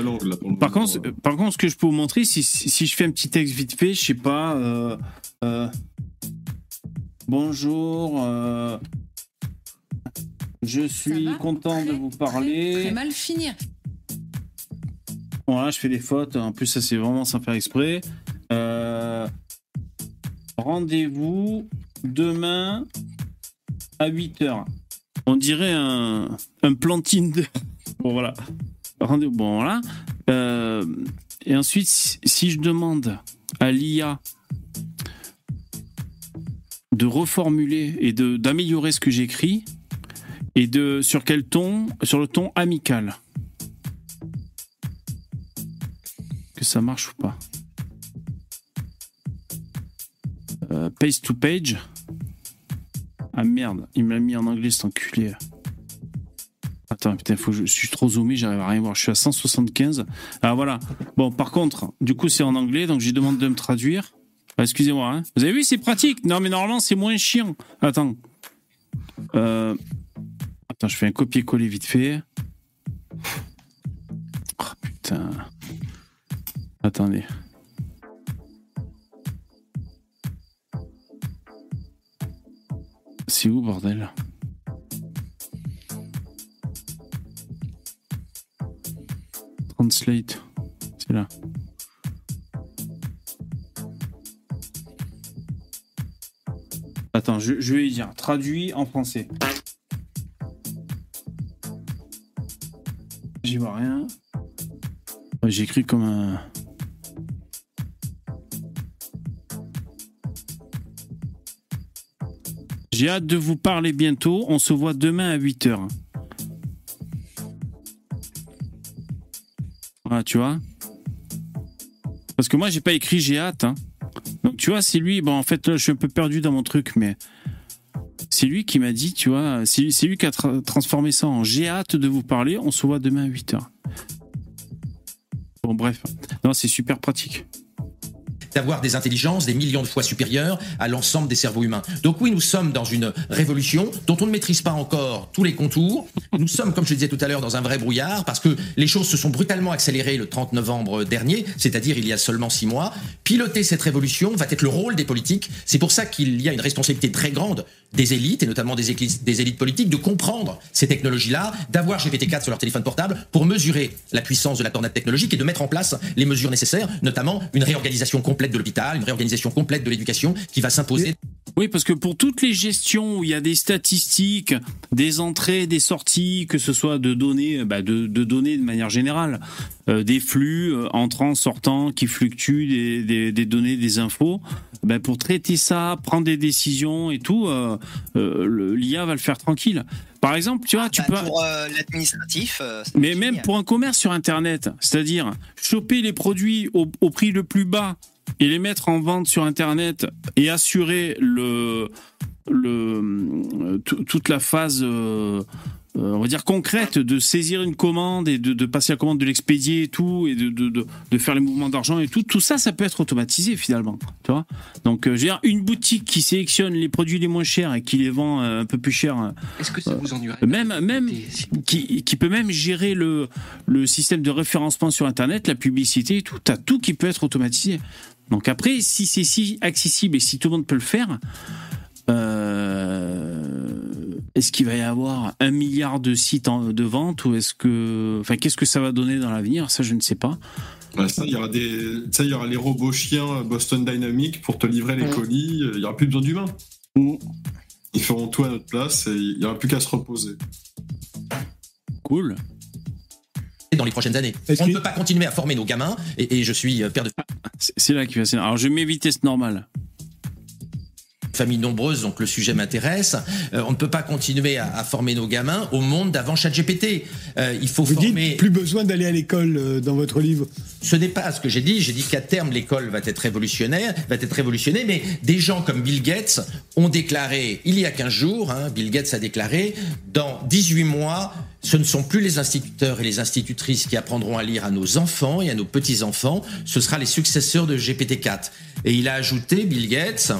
langue là. Pour Par moment. contre, par contre, ce que je peux vous montrer, si, si si je fais un petit texte vite fait, je sais pas. euh, euh, bonjour. euh, je suis content de vous parler. Très mal finir. Bon, là, je fais des fautes. En plus, ça, c'est vraiment sans faire exprès. Euh, Rendez-vous demain à 8h. On dirait un, un de. Bon, voilà. Rendez-vous. Bon, voilà. Euh, et ensuite, si, je demande à l'IA de reformuler et d'améliorer ce que j'écris et de sur quel ton sur le ton amical que ça marche ou pas? Euh, Paste to page ah merde il me l'a mis en anglais cet enculé Attends, putain, faut je, je suis trop zoomé, j'arrive à rien voir. Je suis à 175. Ah voilà. Bon, par contre, du coup, c'est en anglais, donc j'ai demandé de me traduire. Ah, Excusez-moi, hein. Vous avez vu, c'est pratique. Non, mais normalement, c'est moins chiant. Attends. Euh... Attends, je fais un copier-coller vite fait. Oh putain. Attendez. C'est où, bordel? Translate. C'est là. Attends, je, je vais y dire. Traduit en français. J'y vois rien. J'écris comme un. J'ai hâte de vous parler bientôt. On se voit demain à 8h. Voilà, tu vois. Parce que moi, j'ai pas écrit j'ai hâte. hein. Donc, tu vois, c'est lui. Bon, en fait, là, je suis un peu perdu dans mon truc, mais c'est lui qui m'a dit, tu vois, c'est lui qui a tra- transformé ça en j'ai hâte de vous parler. On se voit demain à 8h. Bon, bref. Non, c'est super pratique. D'avoir des intelligences des millions de fois supérieures à l'ensemble des cerveaux humains. Donc oui, nous sommes dans une révolution dont on ne maîtrise pas encore tous les contours. Nous sommes, comme je le disais tout à l'heure, dans un vrai brouillard parce que les choses se sont brutalement accélérées le 30 novembre dernier, c'est-à-dire il y a seulement six mois. Piloter cette révolution va être le rôle des politiques. C'est pour ça qu'il y a une responsabilité très grande des élites, et notamment des, élites politiques, de comprendre ces technologies-là, d'avoir GPT-4 sur leur téléphone portable pour mesurer la puissance de la tornade technologique et de mettre en place les mesures nécessaires, notamment une réorganisation complète de l'hôpital, une réorganisation complète de l'éducation qui va s'imposer. Oui, parce que pour toutes les gestions où il y a des statistiques, des entrées, des sorties, que ce soit de données, bah, de, de données de manière générale, euh, des flux euh, entrants, sortants, qui fluctuent, des, des, des données, des infos, bah, pour traiter ça, prendre des décisions et tout, euh, euh, l'IA va le faire tranquille. Par exemple, tu vois, tu peux. Bah, Pour euh, l'administratif, euh, Mais génial. même pour un commerce sur Internet, c'est-à-dire choper les produits au, au prix le plus bas et les mettre en vente sur Internet et assurer le, le, tout- toute la phase, euh, euh, on va dire, concrète de saisir une commande et de, de passer la commande, de l'expédier et tout, et de, de, de, faire les mouvements d'argent et tout, tout ça, ça peut être automatisé finalement. Tu vois? Donc, euh, je veux dire, une boutique qui sélectionne les produits les moins chers et qui les vend euh, un peu plus cher. euh, Est-ce que ça vous ennuierait même, même qui, qui peut même gérer le, le système de référencement sur Internet, la publicité et tout. T'as tout qui peut être automatisé. Donc après, si c'est si accessible et si tout le monde peut le faire, euh, est-ce qu'il va y avoir un milliard de sites en- de vente ou est-ce que, enfin, qu'est-ce que ça va donner dans l'avenir? Ça, je ne sais pas. Ça, il y aura des, ça, il y aura les robots chiens Boston Dynamics pour te livrer les colis. Il y aura plus besoin d'humains. Ils feront tout à notre place et il y aura plus qu'à se reposer. Cool. Dans les prochaines années. On ne peut pas continuer à former nos gamins, et, et je suis euh, père de C'est c'est là qu'il va. Alors, je mets vitesse normale. Familles nombreuses, donc le sujet m'intéresse. Euh, on ne peut pas continuer à, à former nos gamins au monde d'avant ChatGPT. Euh, il faut Vous former. dites plus besoin d'aller à l'école euh, dans votre livre. Ce n'est pas ce que j'ai dit. J'ai dit qu'à terme, l'école va être révolutionnaire, va être révolutionnée, mais des gens comme Bill Gates ont déclaré, il y a 15 jours, hein, Bill Gates a déclaré, dans 18 mois, ce ne sont plus les instituteurs et les institutrices qui apprendront à lire à nos enfants et à nos petits-enfants, ce sera les successeurs de GPT-4. Et il a ajouté, Bill Gates,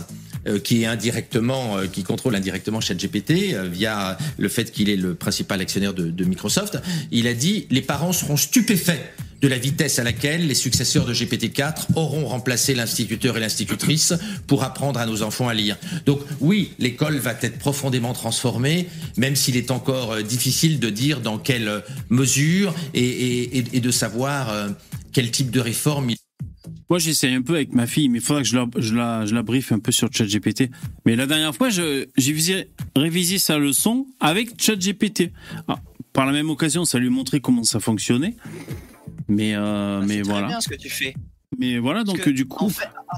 qui est indirectement, euh, qui contrôle indirectement ChatGPT euh, via le fait qu'il est le principal actionnaire de, de Microsoft. Il a dit les parents seront stupéfaits de la vitesse à laquelle les successeurs de GPT-4 auront remplacé l'instituteur et l'institutrice pour apprendre à nos enfants à lire. Donc oui, l'école va être profondément transformée, même s'il est encore euh, difficile de dire dans quelle euh, mesure et, et- et- de savoir euh, quel type de réforme il Moi, j'essaye un peu avec ma fille, mais il faudra que je la, je la, je la briefe un peu sur ChatGPT. Mais la dernière fois, j'ai visé- révisé sa leçon avec ChatGPT. Ah, Par la même occasion, ça lui montrait comment ça fonctionnait. Mais, euh, mais Très voilà. bien ce que tu fais. Mais voilà, donc que, du coup,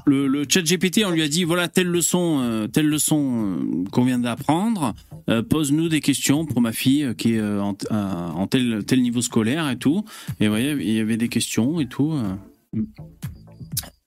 le, le chat GPT, on lui a dit, voilà, telle leçon, euh, telle leçon euh, qu'on vient d'apprendre, euh, pose-nous des questions pour ma fille qui est en, en tel, tel niveau scolaire et tout. Et vous voyez, il y avait des questions et tout.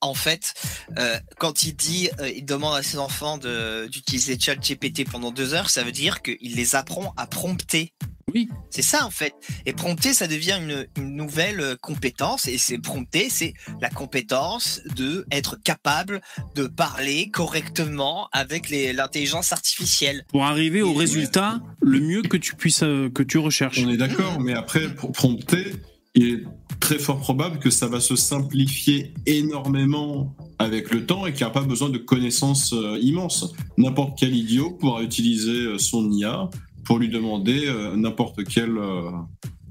En fait, euh, quand il dit, euh, il demande à ses enfants de- d'utiliser ChatGPT pendant deux heures, ça veut dire qu'il les apprend à prompter. Oui. C'est ça en fait. Et prompter, ça devient une, une nouvelle euh, compétence. Et c'est prompter, c'est la compétence de être capable de parler correctement avec l'intelligence artificielle. Pour arriver au résultat le mieux que tu puisses, euh, que tu recherches. On est d'accord, mais après, pour prompter, il est très fort probable que ça va se simplifier énormément avec le temps et qu'il n'y a pas besoin de connaissances euh, immenses. N'importe quel idiot pourra utiliser euh, son IA pour lui demander euh, n'importe quel, euh,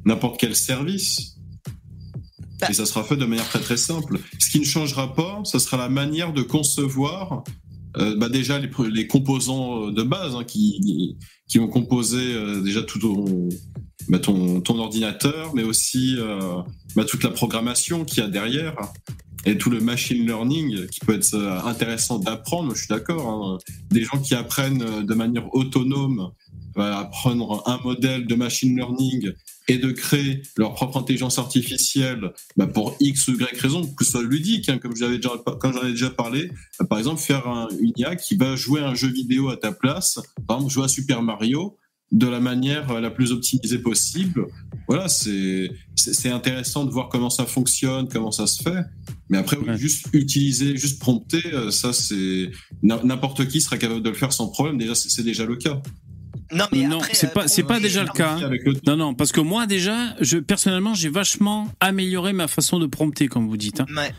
n'importe quel service. Et ça sera fait de manière très très simple. Ce qui ne changera pas, ce sera la manière de concevoir euh, bah déjà les, composants de base hein, qui, qui vont composer euh, déjà tout ton, bah, ton, ton ordinateur, mais aussi euh, bah, toute la programmation qu'il y a derrière et tout le machine learning qui peut être euh, intéressant d'apprendre. Je suis d'accord. hein. Des gens qui apprennent euh, de manière autonome à apprendre un modèle de machine learning et de créer leur propre intelligence artificielle bah, pour X ou Y raison, que ce soit ludique, hein, comme j'avais déjà, comme j'en ai déjà parlé. Par exemple, faire un, une IA qui va jouer un jeu vidéo à ta place, par exemple jouer à Super Mario de la manière la plus optimisée possible. Voilà, c'est intéressant de voir comment ça fonctionne, comment ça se fait. Mais après, juste utiliser, juste prompter, euh, ça c'est n'im- n'importe qui sera capable de le faire sans problème. Déjà, c'est déjà le cas. Non, mais non, c'est euh, pas, c'est pas déjà le cas. hein. Le Non, non, parce que moi déjà, je personnellement, j'ai vachement amélioré ma façon de prompter, comme vous dites. hein. Ouais.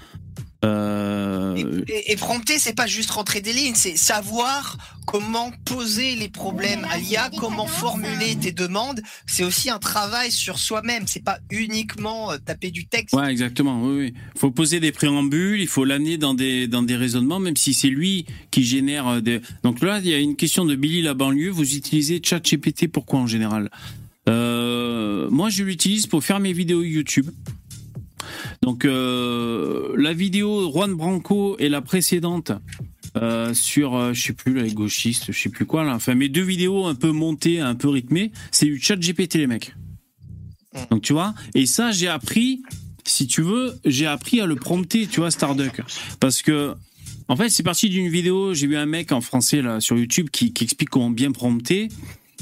Euh, Et, et prompter, c'est pas juste rentrer des lignes, c'est savoir comment poser les problèmes à l'IA, comment formuler tes demandes. C'est aussi un travail sur soi-même. C'est pas uniquement euh, taper du texte. Ouais, exactement. Oui, oui. Faut poser des préambules, il faut l'amener dans des dans des raisonnements, même si c'est lui qui génère euh, des. Donc là, il y a une question de Billy la banlieue. Vous utilisez ChatGPT pourquoi en général? Euh, Moi, je l'utilise pour faire mes vidéos YouTube. Donc euh, la vidéo Juan Branco et la précédente euh, sur euh, je sais plus les gauchistes, je sais plus quoi là. Enfin mes deux vidéos un peu montées, un peu rythmées, c'est du chat GPT les mecs. Donc tu vois, et ça j'ai appris, si tu veux, j'ai appris à le prompter, tu vois Starduck, parce que en fait c'est parti d'une vidéo, j'ai vu un mec en français là sur YouTube qui, qui explique comment bien prompter.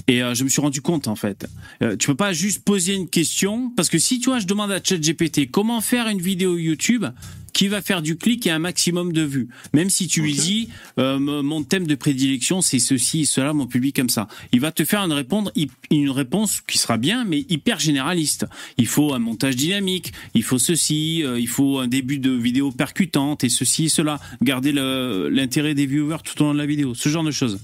Et euh, je me suis rendu compte en fait, euh, tu peux pas juste poser une question parce que si tu vois, je demande à ChatGPT comment faire une vidéo YouTube qui va faire du clic et un maximum de vues, même si tu lui dis euh, mon thème de prédilection c'est ceci et cela, mon public comme ça, il va te faire une répondre une réponse qui sera bien mais hyper généraliste. Il faut un montage dynamique, il faut ceci, euh, il faut un début de vidéo percutante et ceci et cela, garder l'intérêt des viewers tout au long de la vidéo, ce genre de choses.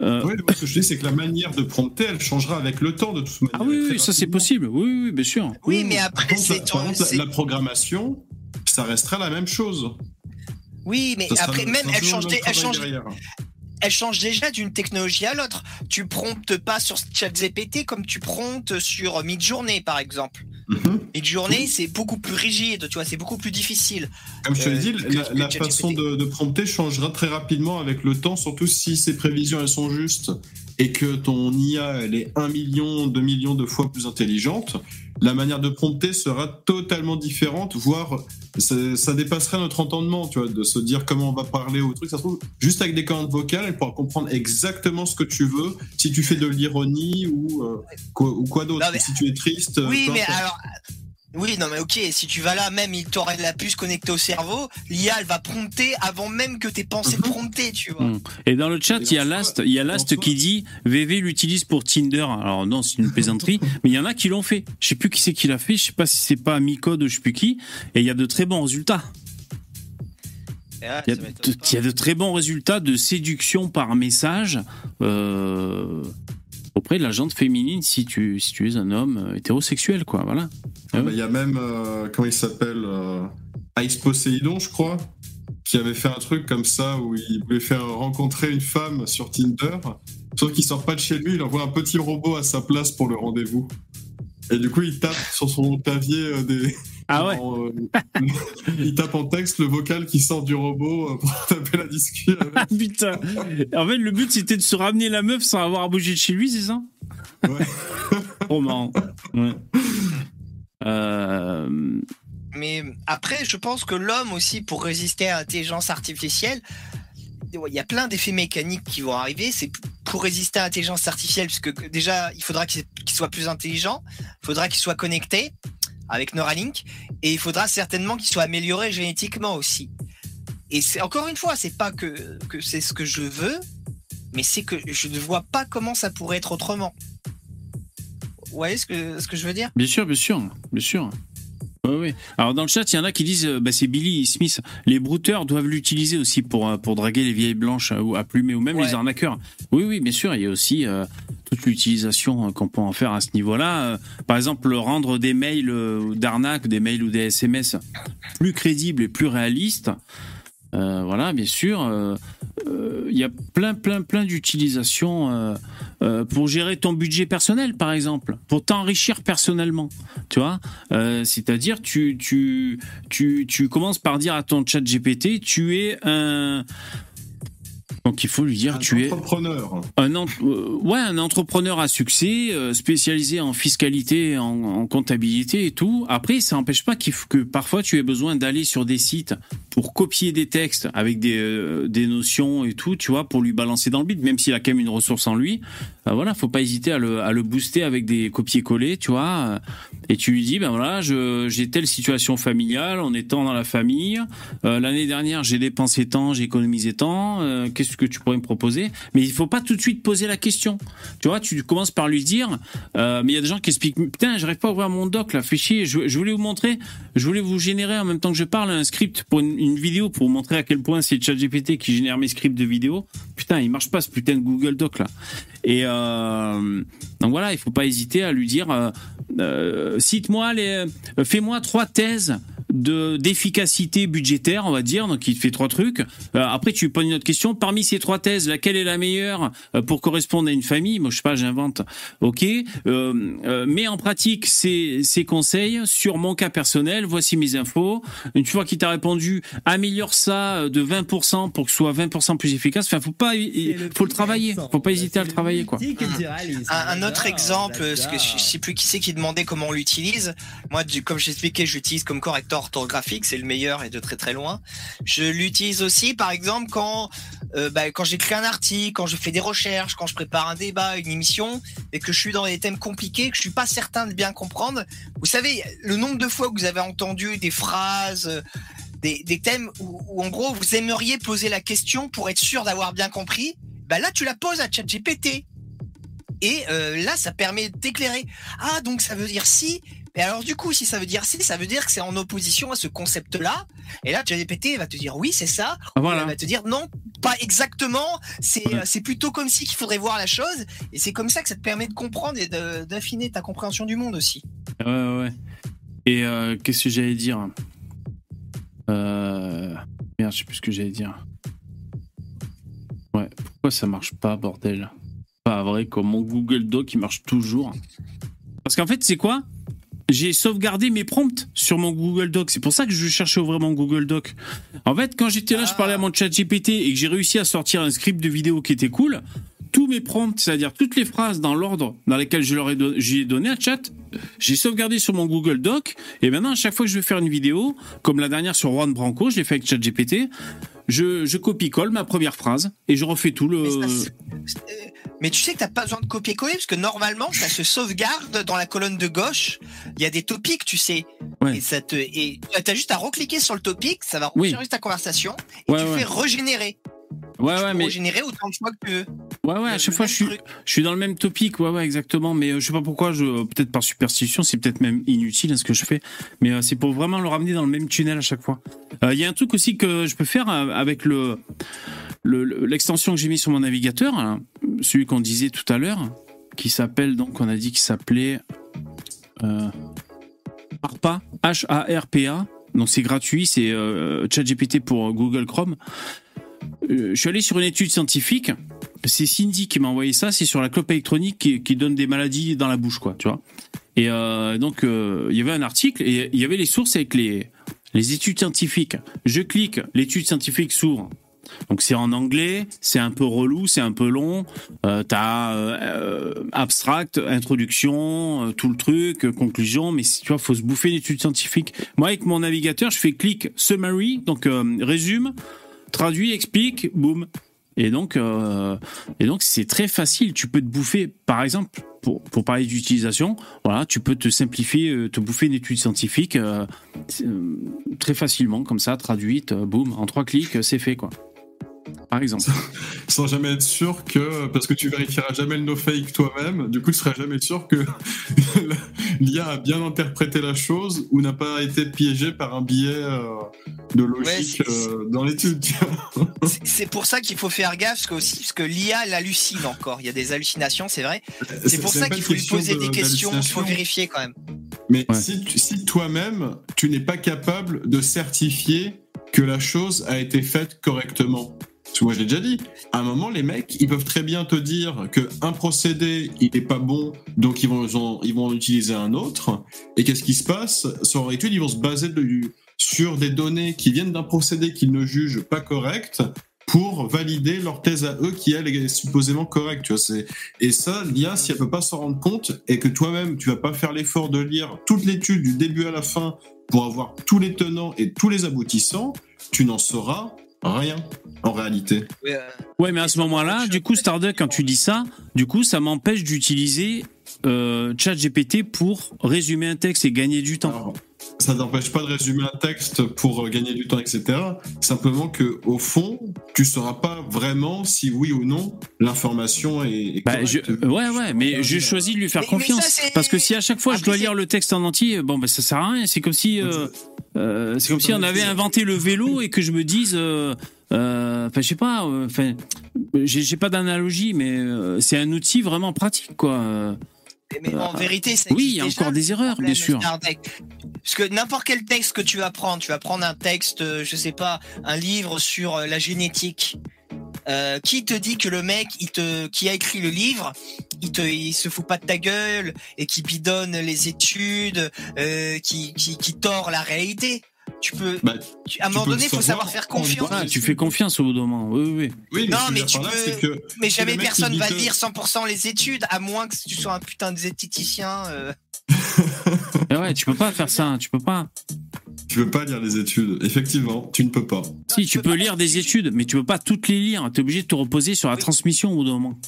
Euh, Oui, ce que je dis, c'est que la manière de prompter, elle changera avec le temps de toute manière. Ah oui, oui, ça c'est possible. Oui, bien sûr. Oui, mais après, c'est la- par ton- contre, la- programmation, ça restera la même chose. Oui, mais Ça après, même, elle change, elle change, elle change déjà d'une technologie à l'autre. Tu promptes pas sur ChatGPT comme tu promptes sur Midjourney, par exemple. Mhm. Midjourney, c'est beaucoup plus rigide, tu vois, c'est beaucoup plus difficile. Comme je te l'ai Euh, dit, que- la, façon de, de prompter changera très rapidement avec le temps, surtout si ces prévisions elles sont justes et que ton IA elle est un million, deux millions de fois plus intelligente. La manière de prompter sera totalement différente, voire ça, ça dépasserait notre entendement, tu vois, de se dire comment on va parler au truc. Ça se trouve, juste avec des commandes vocales, elle pourra comprendre exactement ce que tu veux, si tu fais de l'ironie ou, euh, quoi, ou quoi d'autre. Si tu es triste. Oui, mais alors. Oui, non, mais ok, si tu vas là, même il t'aurait la puce connectée au cerveau, l'IA, elle va prompter avant même que tes pensées promptées, tu vois. Mm. Et dans le chat, il y a Last, il y a Last qui dit VV l'utilise pour Tinder. Alors non, c'est une plaisanterie, mais il y en a qui l'ont fait. Je sais plus qui c'est qui l'a fait. Je sais pas si c'est pas Micode ou je sais plus qui. Et il y a de très bons résultats. Il y, a de, il y a de très bons résultats de séduction par message euh, auprès de la gente féminine si tu, si tu es un homme euh, hétérosexuel, quoi. Voilà. Ah bah, Il y a même, euh, comment il s'appelle euh, Ice Poseidon, je crois, qui avait fait un truc comme ça où il voulait faire rencontrer une femme sur Tinder. Sauf qu'il sort pas de chez lui, il envoie un petit robot à sa place pour le rendez-vous. Et du coup, il tape sur son clavier euh, des. Ah ouais euh, Il tape en texte le vocal qui sort du robot euh, pour taper la discussion. Ah putain En fait, le but c'était de se ramener la meuf sans avoir à bouger de chez lui, c'est ça Ouais. Trop marrant. Ouais. Euh, Mais après, je pense que l'homme aussi, pour résister à l'intelligence artificielle, il y a plein d'effets mécaniques qui vont arriver. C'est pour résister à l'intelligence artificielle, parce que déjà, il faudra qu'il qu'il soit plus intelligent, il faudra qu'il soit connecté avec Neuralink, et il faudra certainement qu'il soit amélioré génétiquement aussi. Et c'est encore une fois, c'est pas que, que c'est ce que je veux, mais c'est que je ne vois pas comment ça pourrait être autrement. Vous voyez ce que, ce que je veux dire? Bien sûr, bien sûr, bien sûr. Ouais, ouais. Alors dans le chat, il y en a qui disent, euh, bah, c'est Billy Smith. Les brouteurs doivent l'utiliser aussi pour euh, pour draguer les vieilles blanches ou à plumer ou même les arnaqueurs. Oui, oui, bien sûr. Il y a aussi euh, toute l'utilisation qu'on peut en faire à ce niveau-là. Par exemple, rendre des mails d'arnaque, des mails ou des SMS plus crédibles et plus réalistes. Euh, voilà, bien sûr. euh, euh, Il y a plein, plein, plein d'utilisations pour gérer ton budget personnel, par exemple, pour t'enrichir personnellement. Tu vois, c'est-à-dire tu, tu, tu, tu commences par dire à ton chat GPT, tu es un donc il faut lui dire tu es entrepreneur. un ent- euh, ouais un entrepreneur à succès euh, spécialisé en fiscalité, en, en comptabilité et tout. Après ça n'empêche pas que parfois tu aies besoin d'aller sur des sites pour copier des textes avec des euh, des notions et tout, tu vois, pour lui balancer dans le bide, même s'il a quand même une ressource en lui. Euh, voilà, faut pas hésiter à le à le booster avec des copier-coller, tu vois. euh, et tu lui dis ben voilà, j'ai telle situation familiale, on est tant dans la famille. Euh, L'année dernière, j'ai dépensé tant, j'ai économisé tant. Qu'est-ce que tu pourrais me proposer? Mais il faut pas tout de suite poser la question. Tu vois, tu commences par lui dire. mais il y a des gens qui expliquent putain, j'arrive pas à ouvrir mon doc là, fais chier. Je, voulais vous montrer, je voulais vous générer en même temps que je parle un script pour une vidéo pour montrer à quel point c'est ChatGPT qui génère mes scripts de vidéo. Putain, il marche pas ce putain de Google Doc là. Et euh, donc voilà, il faut pas hésiter à lui dire euh, euh, cite-moi les, fais-moi trois thèses de d'efficacité budgétaire, on va dire. Donc il te fait trois trucs. Euh, après tu lui poses une autre question. Parmi ces trois thèses, laquelle est la meilleure euh, pour correspondre à une famille? Moi je sais pas, j'invente. Ok. Euh, euh, mets en pratique ces ces conseils sur mon cas personnel. Voici mes infos. Une fois qu'il t'a répondu, améliore ça de 20% pour que ce soit 20% plus efficace. Enfin faut pas, il faut le travailler. Faut pas hésiter à le travailler quoi. Un, un autre exemple, parce que je, je sais plus qui c'est qui demandait comment on l'utilise. Moi, du, comme j'expliquais, j'utilise comme correcteur orthographique, c'est le meilleur et de très très loin. Je l'utilise aussi, par exemple, quand euh, bah, quand j'écris un article, quand je fais des recherches, quand je prépare un débat, une émission, et que je suis dans des thèmes compliqués, que je suis pas certain de bien comprendre. Vous savez, le nombre de fois que vous avez entendu des phrases. Des, des thèmes où, où, en gros vous aimeriez poser la question pour être sûr d'avoir bien compris, bah là tu la poses à ChatGPT. Et euh, là, ça permet d'éclairer. Ah, donc ça veut dire si. Et alors du coup, si ça veut dire si, ça veut dire que c'est en opposition à ce concept-là. Et là, ChatGPT va te dire oui, c'est ça. Ah, voilà. Elle va te dire non, pas exactement. C'est euh, c'est plutôt comme si qu'il faudrait voir la chose. Et c'est comme ça que ça te permet de comprendre et d'affiner ta compréhension du monde aussi. Ouais, ouais, ouais. Et euh, qu'est-ce que j'allais dire? Euh... Merde, je sais plus ce que j'allais dire. Ouais, pourquoi ça marche pas, bordel? Pas vrai, comme mon Google Doc, il marche toujours. Parce qu'en fait, c'est quoi? J'ai sauvegardé mes prompts sur mon Google Doc. C'est pour ça que je cherchais mon Google Doc. En fait, quand j'étais là, je parlais à mon chat GPT et que j'ai réussi à sortir un script de vidéo qui était cool, tous mes prompts, c'est-à-dire toutes les phrases dans l'ordre dans lesquelles je leur ai, don- ai donné à chat, j'ai sauvegardé sur mon Google Doc. Et maintenant, à chaque fois que je vais faire une vidéo, comme la dernière sur Juan Branco, je l'ai fait avec ChatGPT, je, je copie-colle ma première phrase et je refais tout le. Mais tu sais que t'as pas besoin de copier-coller parce que normalement, ça se sauvegarde dans la colonne de gauche. Il y a des topics, tu sais. Ouais. Et ça te, et t'as juste à recliquer sur le topic, ça va Oui. ta conversation et Ouais, tu ouais. fais régénérer. Ouais, ouais, mais. Régénérer autant de fois que tu veux. Ouais, ouais, à chaque fois, je suis, je suis dans le même topic, ouais, ouais, exactement. Mais euh, je sais pas pourquoi, je, peut-être par superstition, c'est peut-être même inutile hein, ce que je fais. Mais euh, c'est pour vraiment le ramener dans le même tunnel à chaque fois. Euh, Il y a un truc aussi que je peux faire euh, avec le le- le- l'extension que j'ai mis sur mon navigateur, hein, celui qu'on disait tout à l'heure, qui s'appelle donc, on a dit qu'il s'appelait euh, ARPA, H-A-R-P-A. Donc c'est gratuit, c'est euh, ChatGPT pour Google Chrome. Euh, je suis allé sur une étude scientifique. C'est Cindy qui m'a envoyé ça. C'est sur la clope électronique qui, donne des maladies dans la bouche, quoi. Tu vois. Et euh, donc euh, il y avait un article et il y avait les sources avec les études scientifiques. Je clique, l'étude scientifique s'ouvre. Donc c'est en anglais, c'est un peu relou, c'est un peu long. Euh, T'as euh, abstract, introduction, euh, tout le truc, euh, conclusion, mais tu vois, faut se bouffer l'étude scientifique. Moi, avec mon navigateur, je fais clic summary, donc euh, résume, traduit, explique, boum. Et donc, et donc c'est très facile. Tu peux te bouffer, par exemple, pour, pour parler d'utilisation, voilà, tu peux te simplifier, te bouffer une étude scientifique très facilement, comme ça, traduite, boum, en trois clics, c'est fait, quoi. Par exemple. Sans jamais être sûr que, parce que tu vérifieras jamais le no-fake toi-même, du coup tu seras jamais sûr que l'IA a bien interprété la chose ou n'a pas été piégé par un biais euh, de logique euh, dans l'étude. C'est- pour ça qu'il faut faire gaffe, parce que, aussi, parce que l'IA, elle hallucine encore. Il y a des hallucinations, c'est vrai. C'est c'est- pour ça qu'il faut lui poser de- des questions, il faut vérifier quand même. Mais si toi-même, tu n'es pas capable de certifier que la chose a été faite correctement. Parce que moi, je l'ai déjà dit. À un moment, les mecs, ils peuvent très bien te dire que un procédé, il n'est pas bon, donc ils vont, ils vont- en utiliser un autre. Et qu'est-ce qui se passe? Sur étude, ils vont se baser sur des données qui viennent d'un procédé qu'ils ne jugent pas correct pour valider leur thèse à eux qui elle est supposément correcte et ça l'IA si elle peut pas s'en rendre compte et que toi-même tu vas pas faire l'effort de lire toute l'étude du début à la fin pour avoir tous les tenants et tous les aboutissants tu n'en sauras rien en réalité Ouais, mais à ce moment-là, du coup, Starduck, quand tu dis ça, du coup, ça m'empêche d'utiliser euh, ChatGPT pour résumer un texte et gagner du temps. ça n'empêche pas de résumer un texte pour euh, gagner du temps, etc. Simplement que au fond, tu sauras pas vraiment si oui ou non l'information est. est Bah, correcte. je- ouais, ouais, mais j'ai choisi de lui faire confiance. parce que si à chaque fois je dois lire le texte en entier, bon, bah, ça sert à rien. C'est comme si, euh, euh, c'est comme si on avait inventé le vélo et que je me dise, euh, euh, enfin, je sais pas, euh, enfin, j'ai pas d'analogie, mais euh, c'est un outil vraiment pratique, quoi. Mais en vérité, ça oui, il y a encore des erreurs, bien sûr. Parce que n'importe quel texte que tu vas prendre, tu vas prendre un texte, je sais pas, un livre sur la génétique. Euh, qui te dit que le mec, il te, qui a écrit le livre, il te, il se fout pas de ta gueule et qui bidonne les études, euh, qui, qui, qui tord la réalité? Tu peux, tu- à un moment donné, il faut savoir faire confiance. Voilà, tu fais confiance au bout d'un moment. Oui, oui. Oui, non, mais tu peux, que mais jamais personne va lire 100% les études, à moins que tu sois un putain de zététicien. euh. Ouais, tu peux pas faire ça, tu peux pas. Tu peux pas lire les études. Effectivement, tu ne peux pas. Si, tu peux lire des études, mais tu peux pas toutes les lire. T'es obligé de te reposer sur la transmission au bout d'un moment.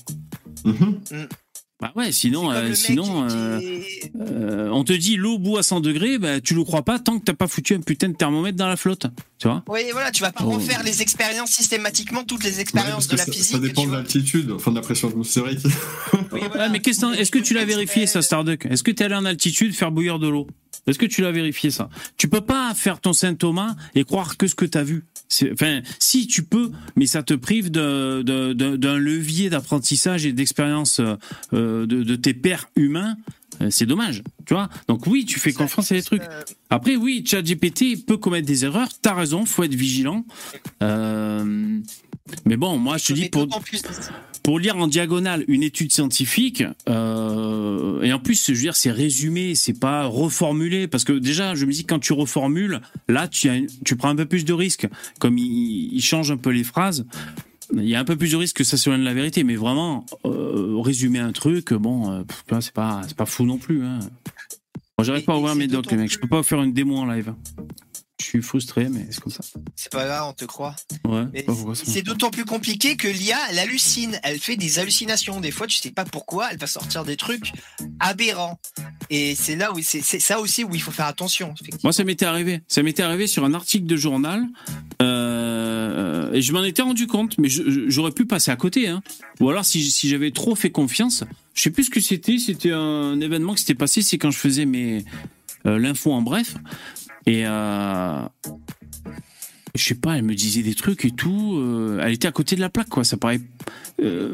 Bah ouais, sinon, euh, sinon, euh, euh, on te dit l'eau bout à 100 degrés, bah, tu le crois pas tant que t'as pas foutu un putain de thermomètre dans la flotte. Tu vois Oui, voilà, tu vas pas Oh. refaire les expériences systématiquement, toutes les expériences de la ça, physique. ça dépend de l'altitude, enfin de la pression atmosphérique. Ouais, mais est-ce que tu l'as vérifié ça, Starduck? Est-ce que tu es allé en altitude faire bouillir de l'eau? Est-ce que tu l'as vérifié ça? Tu peux pas faire ton Saint Thomas et croire que ce que tu as vu. Enfin, si tu peux, mais ça te prive d'un levier d'apprentissage et d'expérience euh, de, de tes pairs humains. Euh, C'est dommage, tu vois. Donc oui, tu fais confiance à des trucs. Après, oui, ChatGPT peut commettre des erreurs. T'as raison, faut être vigilant. Euh, mais bon, moi, je te dis pour pour lire en diagonale une étude scientifique, euh, et en plus, je veux dire, c'est résumé, c'est pas reformulé, parce que déjà, je me dis, quand tu reformules, là, tu, as- tu prends un peu plus de risques. Comme il, il change un peu les phrases, il y a un peu plus de risques que ça s'éloigne de la vérité, mais vraiment, euh, résumer un truc, bon, euh, c'est pas, pas fou non plus. Hein. Moi, j'arrive pas à ouvrir mes docs, les mecs, je peux pas vous faire une démo en live. Je suis frustré, mais c'est comme ça. C'est pas grave, on te croit. Ouais, c'est d'autant plus compliqué que l'IA, elle hallucine. Elle fait des hallucinations. Des fois, tu sais pas pourquoi, elle va sortir des trucs aberrants. Et c'est là où c'est ça aussi où il faut faire attention. Moi, ça m'était arrivé. Ça m'était arrivé sur un article de journal. euh, et je m'en étais rendu compte, mais j'aurais pu passer à côté. Hein. Ou alors, si, si j'avais trop fait confiance, je sais plus ce que c'était. C'était un événement qui s'était passé. C'est quand je faisais mes euh, l'info en bref. Et euh, je sais pas, elle me disait des trucs et tout. euh, elle était à côté de la plaque, quoi. Ça paraît, euh,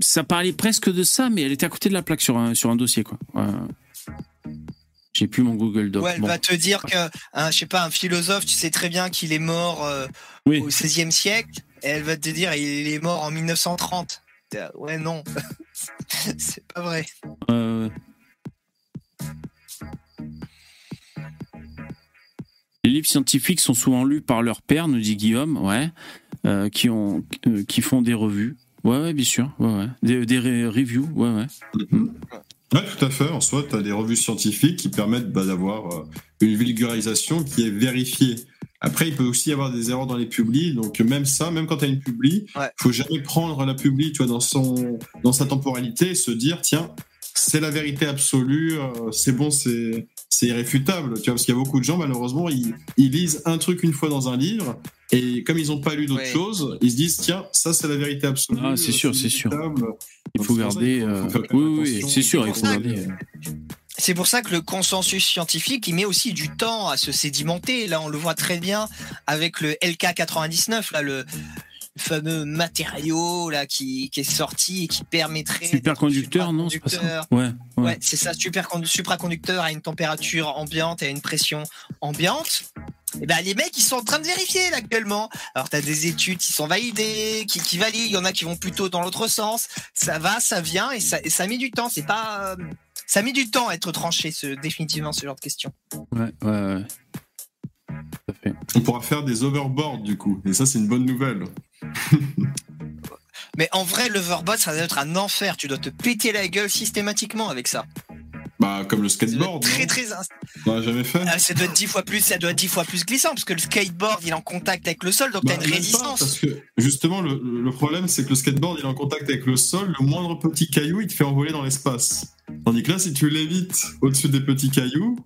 ça parlait presque de ça, mais elle était à côté de la plaque sur un sur un dossier, quoi. J'ai plus mon Google Doc. Ouais, elle Bon. va te dire que, un, je sais pas, un philosophe, tu sais très bien qu'il est mort Oui. au XVIe siècle. Et elle va te dire il est mort en 1930. T'es là, Ouais, non. c'est pas vrai. Euh, Les livres scientifiques sont souvent lus par leur père, nous dit Guillaume, ouais, euh, qui, ont, euh, qui font des revues. Ouais, ouais, bien sûr, ouais, ouais. Des, des reviews, ouais, ouais. Ouais, tout à fait. En soi, tu as des revues scientifiques qui permettent bah, d'avoir euh, une vulgarisation qui est vérifiée. Après, il peut aussi y avoir des erreurs dans les publis. Donc, même ça, même quand tu as une publi, il Ouais. faut jamais prendre la publi tu vois, dans, son, dans sa temporalité et se dire, tiens, c'est la vérité absolue, euh, c'est bon, c'est irréfutable. Tu vois, parce qu'il y a beaucoup de gens, malheureusement, ils, ils lisent un truc une fois dans un livre. Et comme ils n'ont pas lu d'autres Ouais. choses, ils se disent tiens, ça c'est la vérité absolue. Ah, c'est sûr, c'est sûr. Il faut garder. euh, Oui, oui, c'est sûr, il faut pour ça que- garder. euh, C'est pour ça que le consensus scientifique, il met aussi du temps à se sédimenter. Là, on le voit très bien avec le LK99, là, le fameux matériau là qui, qui est sorti et qui permettrait Superconducteur, non, c'est ça Ouais, ouais. Ouais, c'est ça, super supraconducteur à une température ambiante et à une pression ambiante. Et ben les mecs ils sont en train de vérifier là, actuellement. Alors t'as des études qui sont validées, qui, qui valident, il y en a qui vont plutôt dans l'autre sens. Ça va, ça vient et ça, et ça met du temps. C'est pas, euh, ça met du temps à être tranché ce, définitivement ce genre de questions. Ouais, ouais, ouais. Tout à fait. On pourra faire des overboards du coup. Et ça, c'est une bonne nouvelle. Mais en vrai, l'overbot ça doit être un enfer. Tu dois te péter la gueule systématiquement avec ça. Bah, comme le skateboard. très très inst- On jamais fait. Ah, ça doit être dix fois plus, ça doit être fois plus glissant parce que le skateboard il est en contact avec le sol, donc Bah, t'as une pas, résistance. parce que justement, le, le problème, c'est que le skateboard, il est en contact avec le sol. Le moindre petit caillou, il te fait envoler dans l'espace. Tandis que là, si tu l'évites au-dessus des petits cailloux,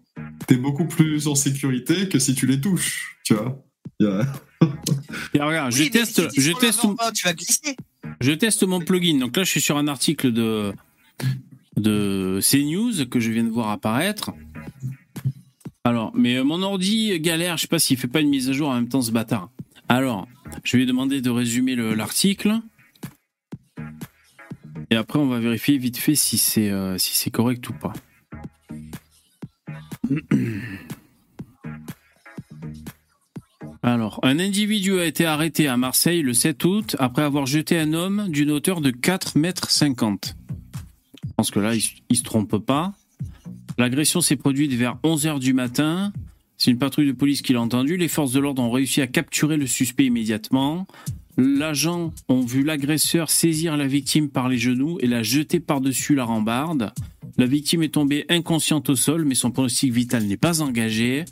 t'es beaucoup plus en sécurité que si tu les touches. Tu vois Et regarde, je Oui, teste, si je teste, l'avant-bas, tu vas glisser. je teste mon plugin. Donc là, je suis sur un article de de CNews que je viens de voir apparaître. Alors, mais mon ordi galère. Je sais pas s'il fait pas une mise à jour en même temps, ce bâtard. Alors, je vais demander de résumer le- l'article. Et après, on va vérifier vite fait si c'est euh, si c'est correct ou pas. Alors, un individu a été arrêté à Marseille le 7 août après avoir jeté un homme d'une hauteur de 4 mètres 50. Je pense que là, il, il se trompe pas. L'agression s'est produite vers 11 heures du matin. C'est une patrouille de police qui l'a entendu. Les forces de l'ordre ont réussi à capturer le suspect immédiatement. L'agent ont vu l'agresseur saisir la victime par les genoux et la jeter par-dessus la rambarde. La victime est tombée inconsciente au sol, mais son pronostic vital n'est pas engagé.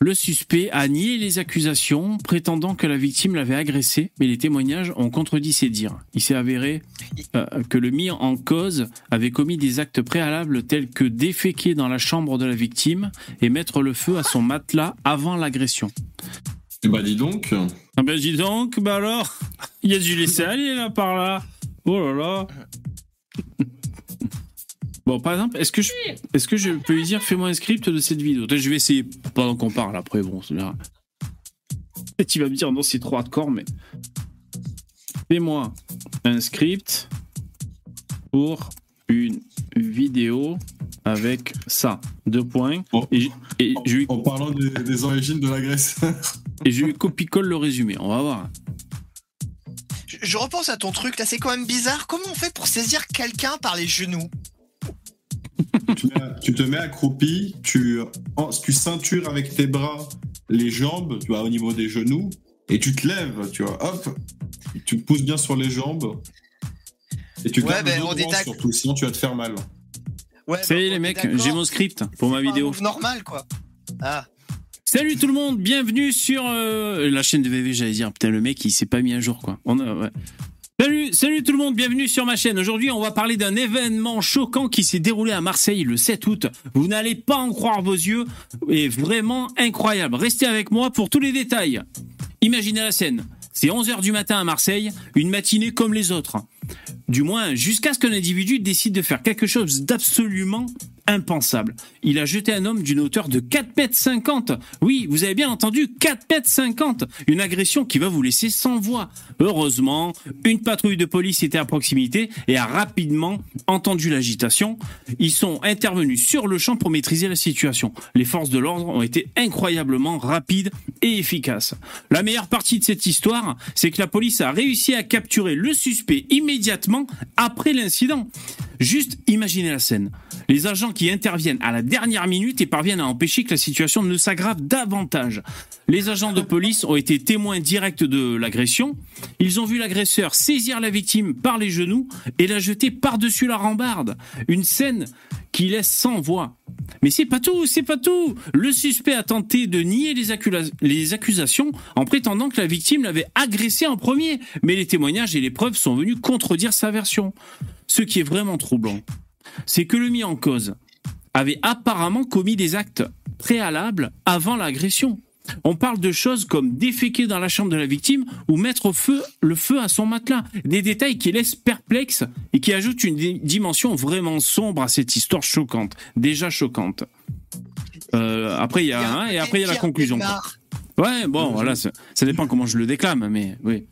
Le suspect a nié les accusations, prétendant que la victime l'avait agressé, mais les témoignages ont contredit ses dires. Il s'est avéré euh, que le mis en cause avait commis des actes préalables tels que déféquer dans la chambre de la victime et mettre le feu à son matelas avant l'agression. Eh bah, dis donc. Ah ben dis donc, bah alors, il y a du laisser aller là par là. Oh là là. Bon, par exemple, est-ce que je, est-ce que je peux lui dire fais-moi un script de cette vidéo? Je vais essayer pendant qu'on parle. Après, bon, c'est là. Et tu vas me dire non, c'est trop hardcore, mais fais-moi un script pour une vidéo avec ça. Deux points. Et, je lui, En parlant des, des origines de l'agresseur. et je lui copie-colle le résumé. On va voir. Je, je repense à ton truc là, c'est quand même bizarre. Comment on fait pour saisir quelqu'un par les genoux? Tu, mets- tu te mets accroupi, tu, en- tu ceintures avec tes bras les jambes, tu vois, au niveau des genoux, et tu te lèves, tu vois, hop, tu te pousses bien sur les jambes, et tu Ouais, gardes ben, le on dos droit détaque. surtout, sinon tu vas te faire mal. Ouais, Ça y est, bah, les mecs, j'ai mon script pour ma vidéo. normal quoi. Ah. Salut tout le monde, bienvenue sur euh, la chaîne de VV, j'allais dire. Putain, le mec, il s'est pas mis à jour, quoi. On a, ouais. Salut, salut tout le monde, bienvenue sur ma chaîne. Aujourd'hui, on va parler d'un événement choquant qui s'est déroulé à Marseille le 7 août. Vous n'allez pas en croire vos yeux, et vraiment incroyable. Restez avec moi pour tous les détails. Imaginez la scène. C'est 11h du matin à Marseille, une matinée comme les autres. Du moins, jusqu'à ce qu'un individu décide de faire quelque chose d'absolument impensable. Il a jeté un homme d'une hauteur de 4 mètres 50. Oui, vous avez bien entendu, 4 mètres 50. Une agression qui va vous laisser sans voix. Heureusement, une patrouille de police était à proximité et a rapidement entendu l'agitation. Ils sont intervenus sur le champ pour maîtriser la situation. Les forces de l'ordre ont été incroyablement rapides et efficaces. La meilleure partie de cette histoire, c'est que la police a réussi à capturer le suspect immédiatement après l'incident. Juste imaginez la scène. Les agents qui interviennent à la dernière minute et parviennent à empêcher que la situation ne s'aggrave davantage. Les agents de police ont été témoins directs de l'agression. Ils ont vu l'agresseur saisir la victime par les genoux et la jeter par-dessus la rambarde. Une scène qui laisse sans voix. Mais c'est pas tout, c'est pas tout. Le suspect a tenté de nier les, les accusations en prétendant que la victime l'avait agressé en premier. Mais les témoignages et les preuves sont venus contredire sa version. Ce qui est vraiment troublant, c'est que le mis en cause avait apparemment commis des actes préalables avant l'agression. On parle de choses comme déféquer dans la chambre de la victime ou mettre au feu le feu à son matelas. Des détails qui laissent perplexe et qui ajoutent une di- dimension vraiment sombre à cette histoire choquante, déjà choquante. Euh, après il y a un et après il y a la conclusion. Ouais, bon, voilà, ça, ça dépend comment je le déclame, mais oui.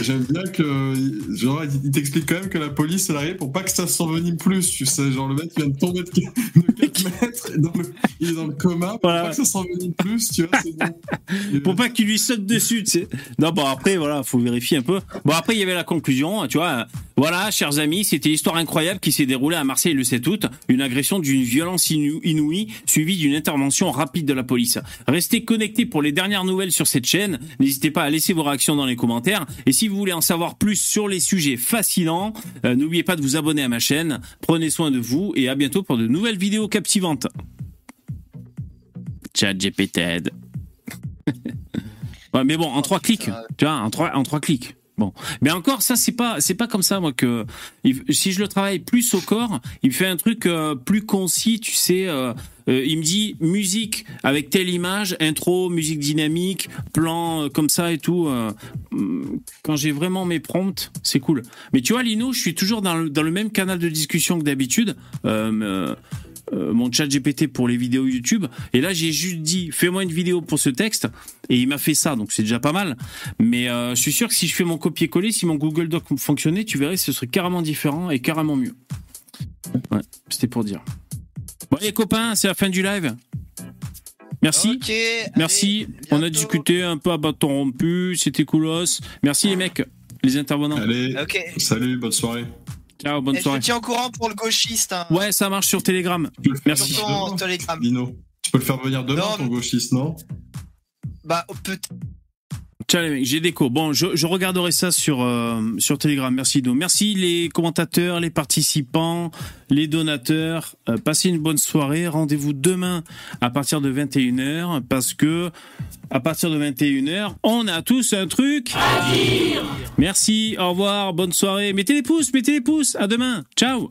J'aime bien que, genre, il t'explique quand même que la police, elle arrive pour pas que ça s'envenime plus, tu sais. Genre, le mec vient de tomber de 4 mètres, dans le- il est dans le coma, pour pas que ça s'envenime plus, tu vois, c'est bon. Pour pas qu'il lui saute dessus, tu sais. Non, bon, après, voilà, faut vérifier un peu. Bon, après, il y avait la conclusion, tu vois. Voilà, chers amis, c'était l'histoire incroyable qui s'est déroulée à Marseille le 7 août. Une agression d'une violence inou- inouïe, suivie d'une intervention rapide de la police. Restez connectés pour les dernières nouvelles sur cette chaîne. N'hésitez pas à laisser vos réactions dans les commentaires. Et si vous voulez en savoir plus sur les sujets fascinants, euh, n'oubliez pas de vous abonner à ma chaîne. Prenez soin de vous et à bientôt pour de nouvelles vidéos captivantes. Chat GPT. ouais, mais bon, en trois clics, tu vois, en trois, en trois clics. Bon, mais encore ça c'est pas c'est pas comme ça moi que si je le travaille plus au corps, il fait un truc euh, plus concis, tu sais. euh, euh, il me dit musique avec telle image, intro, musique dynamique, plan euh, comme ça et tout. euh, hum, quand j'ai vraiment mes prompts, c'est cool. Mais tu vois, Lino, je suis toujours dans le, dans le même canal de discussion que d'habitude. Mon chat GPT pour les vidéos YouTube. Et là, j'ai juste dit, fais-moi une vidéo pour ce texte. Et il m'a fait ça, donc c'est déjà pas mal. Mais je suis sûr que si je fais mon copier-coller, si mon Google Doc fonctionnait, tu verrais, ce serait carrément différent et carrément mieux. Ouais, c'était pour dire. Bon, les copains, c'est la fin du live. Merci. Ok, Merci. On a discuté un peu à bâton rompu. C'était coolos. Merci les mecs, les intervenants. Allez, Ok. salut, bonne soirée. Ciao, bonne Et je soirée. te tiens au courant pour le gauchiste. Hein. Ouais, ça marche sur Telegram. Merci. Sur ton Telegram. Lino, tu peux le faire venir demain, ton gauchiste, non? Bah, peut Ciao les mecs, j'ai des cours. Bon, je, regarderai ça sur, euh, Telegram. Merci Do. Merci les commentateurs, les participants, les donateurs. Euh, passez une bonne soirée. Rendez-vous demain à partir de 21h parce que à partir de 21h, on a tous un truc à dire. Merci, au revoir, bonne soirée. Mettez les pouces, mettez les pouces. À demain. Ciao.